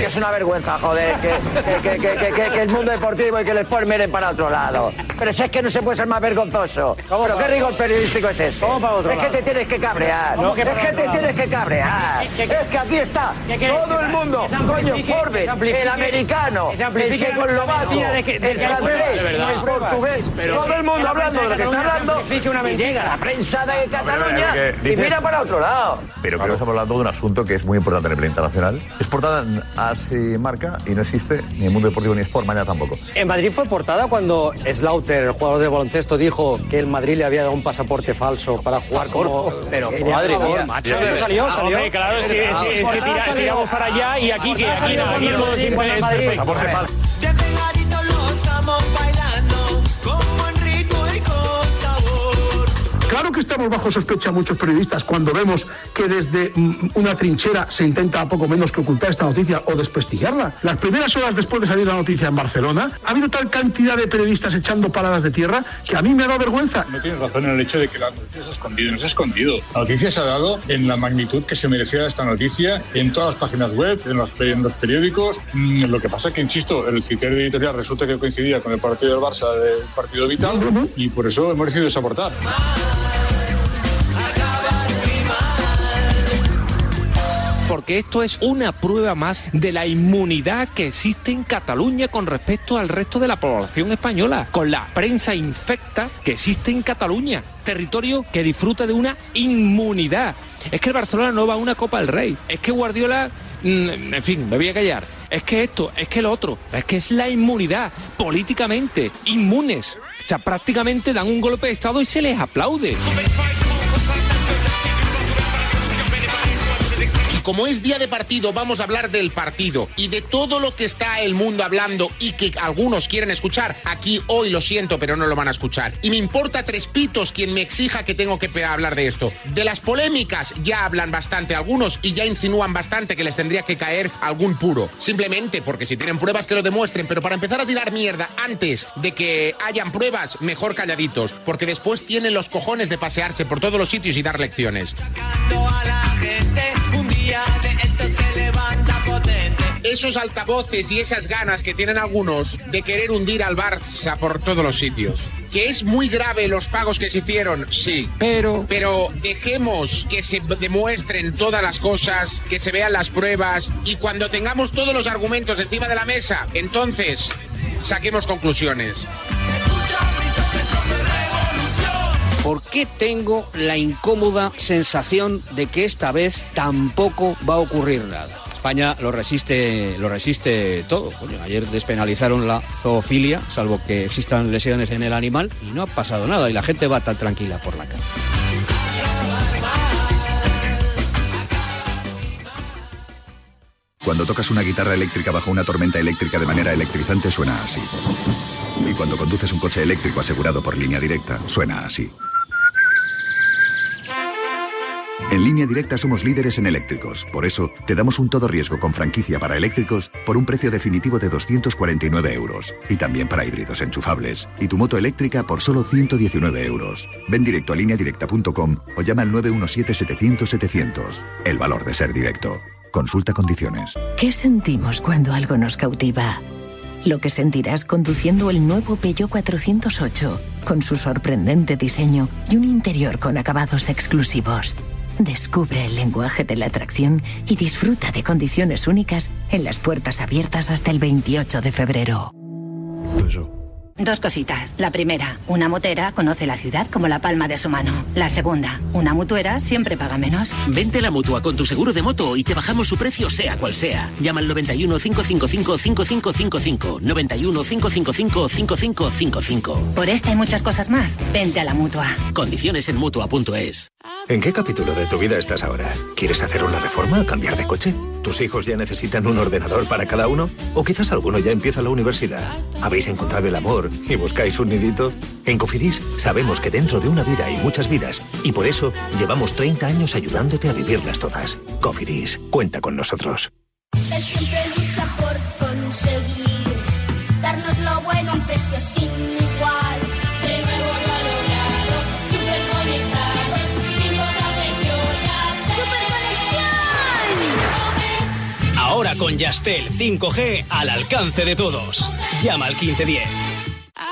Que es una vergüenza, joder, que, que, que, que, que- que el mundo deportivo y que el sport miren para otro lado. Pero si es que no se puede ser más vergonzoso. ¿Pero qué rigor periodístico es? ¿Cómo otro es que lado? te tienes que cabrear. ¿Cómo que es que te lado? tienes que cabrear. ¿Qué- qué- es que aquí está todo el mundo. Coño, Forbes, el americano, el checoslovaco, mentira de que- de el francés, el portugués. Todo el mundo la hablando de lo que está hablando. se amplifique una Y llega la prensa de Cataluña y mira para otro lado. Pero creo que estamos hablando de un asunto que es muy importante en el plano internacional. Es portada AS marca y no existe ni en Mundo Deportivo ni Sport, mañana tampoco. En Madrid fue portada cuando Slaughter, el jugador de baloncesto, dijo que el Madrid le había dado un pasaporte falso para jugar como... Pero, Madre mía. macho, eso salió, ah, salió. hombre, claro, es que, es que, es que tira- tiramos para allá y aquí que aquí, aquí el es Claro que estamos bajo sospecha muchos periodistas cuando vemos que desde mm, una trinchera se intenta poco menos que ocultar esta noticia o desprestigiarla. Las primeras horas después de salir la noticia en Barcelona, ha habido tal cantidad de periodistas echando paradas de tierra que a mí me ha dado vergüenza. No tienes razón en el hecho de que la noticia se ha escondido. No se ha escondido. La noticia se ha dado en la magnitud que se merecía esta noticia, en todas las páginas web, en los, en los periódicos. Mm, Lo que pasa es que, insisto, el criterio editorial resulta que coincidía con el partido del Barça, del partido vital, y por eso hemos decidido desaportar. Porque esto es una prueba más de la inmunidad que existe en Cataluña con respecto al resto de la población española, con la prensa infecta que existe en Cataluña, territorio que disfruta de una inmunidad. Es que el Barcelona no va a una Copa del Rey, es que Guardiola, mm, en fin, me voy a callar. Es que esto, es que lo otro, es que es la inmunidad, políticamente, inmunes. O sea, prácticamente dan un golpe de Estado y se les aplaude. Como es día de partido, vamos a hablar del partido y de todo lo que está el mundo hablando y que algunos quieren escuchar. Aquí hoy lo siento, pero no lo van a escuchar. Y me importa tres pitos quien me exija que tengo que hablar de esto. De las polémicas ya hablan bastante algunos y ya insinúan bastante que les tendría que caer algún puro. Simplemente porque si tienen pruebas que lo demuestren, pero para empezar a tirar mierda antes de que hayan pruebas, mejor calladitos, porque después tienen los cojones de pasearse por todos los sitios y dar lecciones. a la gente, Esos altavoces y esas ganas que tienen algunos de querer hundir al Barça por todos los sitios. Que es muy grave los pagos que se hicieron, sí. Pero. Pero dejemos que se demuestren todas las cosas, que se vean las pruebas y cuando tengamos todos los argumentos encima de la mesa, entonces saquemos conclusiones. ¿Por qué tengo la incómoda sensación de que esta vez tampoco va a ocurrir nada? España lo resiste, lo resiste todo. Ayer despenalizaron la zoofilia, salvo que existan lesiones en el animal, y no ha pasado nada, y la gente va tan tranquila por la calle. Cuando tocas una guitarra eléctrica bajo una tormenta eléctrica de manera electrizante suena así. Y cuando conduces un coche eléctrico asegurado por línea directa, suena así. En línea directa somos líderes en eléctricos. Por eso, te damos un todo riesgo con franquicia para eléctricos por un precio definitivo de 249 euros. Y también para híbridos enchufables. Y tu moto eléctrica por solo 119 euros. Ven directo a lineadirecta.com o llama al 917-700-700. El valor de ser directo. Consulta condiciones. ¿Qué sentimos cuando algo nos cautiva? Lo que sentirás conduciendo el nuevo Peugeot 408, con su sorprendente diseño y un interior con acabados exclusivos. Descubre el lenguaje de la atracción y disfruta de condiciones únicas en las puertas abiertas hasta el 28 de febrero. Dos cositas. La primera, una motera conoce la ciudad como la palma de su mano. La segunda, una mutuera siempre paga menos. Vente a la mutua con tu seguro de moto y te bajamos su precio sea cual sea. Llama al 91 555 5555. 91 555 5555. Por esta y muchas cosas más, vente a la mutua. Condiciones en mutua.es. ¿En qué capítulo de tu vida estás ahora? ¿Quieres hacer una reforma o cambiar de coche? ¿Tus hijos ya necesitan un ordenador para cada uno? ¿O quizás alguno ya empieza la universidad? ¿Habéis encontrado el amor y buscáis un nidito? En Cofidis sabemos que dentro de una vida hay muchas vidas y por eso llevamos 30 años ayudándote a vivirlas todas. Cofidis, cuenta con nosotros. Él siempre lucha por conseguir darnos lo bueno a un precio sin igual. De nuevo lo ha logrado, súper conectados, sin precio ya está. ¡Super conexión! Ahora con Yastel 5G al alcance de todos. Llama al 1510.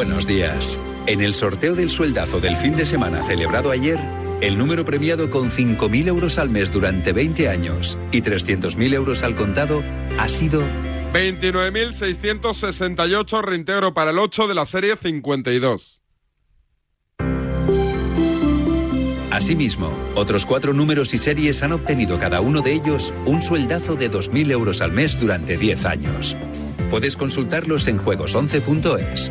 Buenos días. En el sorteo del sueldazo del fin de semana celebrado ayer, el número premiado con 5.000 euros al mes durante 20 años y 300.000 euros al contado ha sido 29.668 reintegro para el 8 de la serie 52. Asimismo, otros cuatro números y series han obtenido cada uno de ellos un sueldazo de 2.000 euros al mes durante 10 años. Puedes consultarlos en juegos11.es.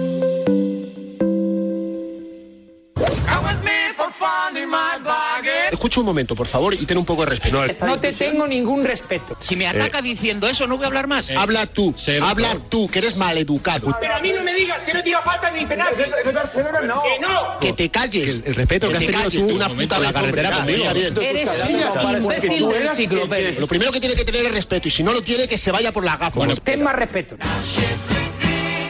Escucha un momento, por favor, y ten un poco de respeto. No te tengo ningún respeto. Si me ataca diciendo eso, no voy a hablar más. habla tú, habla tú, que eres maleducado. Pero a mí no me digas que no tira falta ni penal. Que Barcelona no. Que no. Que te calles. el respeto que has te tenido calles, tú una puta la carretera conmigo. Eres un. Lo primero que tiene que tener es respeto, y si no lo tiene, que se vaya por la gafa. ten más respeto.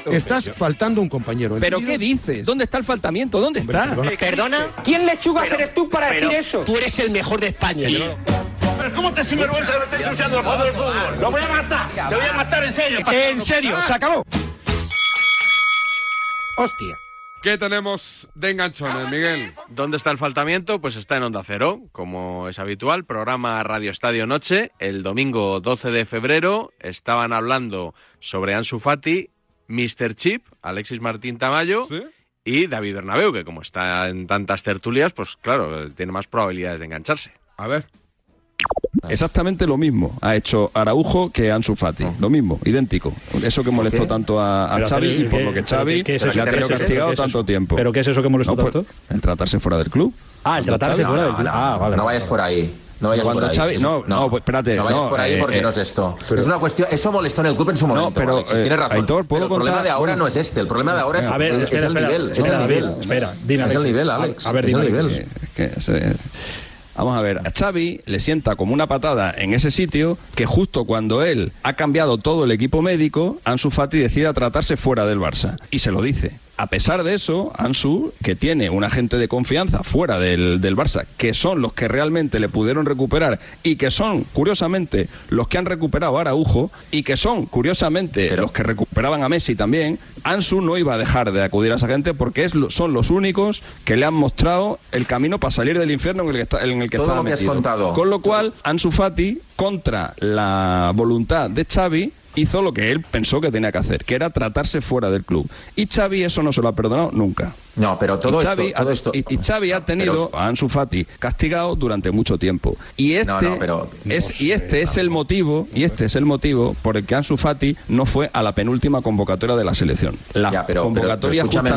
Estás faltando un compañero. ¿Pero qué dices? ¿Dónde está el faltamiento? ¿Dónde está? ¿Perdona? ¿Quién lechugas Pero- eres tú para pero decir eso? Tú eres el mejor de España. Pero ¿cómo te sinvergüenza que no estés ensuciando el juego del fútbol? Lo voy a matar. Te voy a matar en serio. En serio, se acabó. Hostia. ¿Qué tenemos de enganchones, Miguel? ¿Dónde está el faltamiento? Pues está en Onda Cero, como es habitual, programa Radio Estadio Noche. El domingo 12 de febrero estaban hablando sobre Ansu Fati, Mr. Chip, Alexis Martín Tamayo y David Bernabeu, que como está en tantas tertulias, pues claro, tiene más probabilidades de engancharse. A ver. Exactamente lo mismo ha hecho Araujo que Ansu Fati. Lo mismo, idéntico. Eso que molestó qué? tanto a, a Xavi ¿qué- y por lo que Xavi es le ha tenido castigado tanto tiempo. ¿Pero qué es eso que molestó No, pues, tanto? El tratarse fuera del club. Ah, el tratarse Xavi- fuera del club. Ah, vale. No vayas por ahí. No vayas Cuando por ahí. Xavi- no, no, pues espérate, No vayas no, por ahí eh, porque eh, no es esto. pero- es una cuestión. Eso molestó en el club en su momento. pero, Alexis, eh, tienes razón. Aitor, ¿puedo Pero el problema de ahora no es este. El problema de ahora es, A ver, es- espera, es el espera, nivel. Es el nivel. espera, dime, es el nivel, Alex. A ver, es el nivel. que- Vamos a ver, a Xavi le sienta como una patada en ese sitio que justo cuando él ha cambiado todo el equipo médico, Ansu Fati decida tratarse fuera del Barça. Y se lo dice. A pesar de eso, Ansu, que tiene un agente de confianza fuera del, del Barça, que son los que realmente le pudieron recuperar y que son, curiosamente, los que han recuperado a Araujo y que son, curiosamente, los que recuperaban a Messi también, Ansu no iba a dejar de acudir a esa gente porque es, son los únicos que le han mostrado el camino para salir del infierno en el que, está, en el que Todo estaba lo que has contado. Con lo cual, Ansu Fati, contra la voluntad de Xavi, hizo lo que él pensó que tenía que hacer, que era tratarse fuera del club. Y Xavi eso no se lo ha perdonado nunca. No, pero todo y Xavi, esto- todo esto- y, y Xavi ha tenido pero- a Ansu Fati castigado durante mucho tiempo. Y este, No, no, pero- es, y este es el motivo, y este es el motivo por el que Ansu Fati no fue a la penúltima convocatoria de la selección. La Ya, pero- convocatoria justamente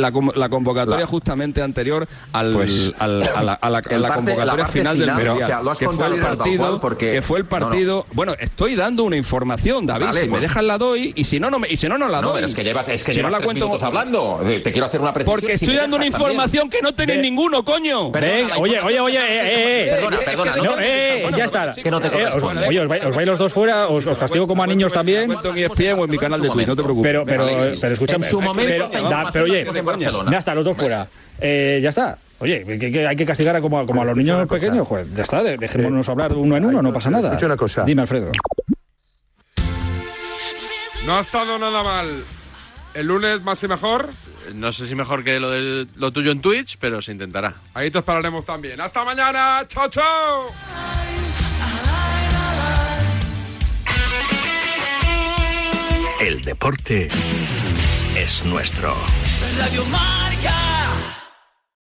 la, la convocatoria La- justamente anterior al, Pues- al- a la, a la- a El la parte- convocatoria final del final, pero, mundial, o sea, lo has que fue el partido porque- que fue el No, no. partido. Bueno, estoy dando una información, David. Vale, si me pues- dejas la doy y si no no me, y si no no la No, doy. pero es que llevas, es que Si no llevas la tres cuento- minutos hablando. Te quiero hacer una precisión. Porque estoy dando una también. información que no tenéis ninguno, coño. Oye, oye, oye, eh, eh, eh. Perdona, perdona. No, eh, ya está. Que no te Eh, os- corresponde. oye, os vais, os vais los dos fuera, os, castigo como a niños también. Cuento en mi canal de Twitch, no te preocupes. Pero, pero, escúchame. en su momento pero, oye, ya está, los dos fuera. Eh, ya está. Oye, que, que hay que castigar a como, a- como a los niños pequeños. Joder, ya está, de- dejémonos hablar uno en uno, no pasa nada. escucha una cosa. Dime, Alfredo. No ha estado nada mal. El lunes más y mejor. No sé si mejor que lo, de, lo tuyo en Twitch, pero se intentará. Ahí te esperaremos también. ¡Hasta mañana! ¡Chao, chao! El deporte es nuestro. Radio Marca.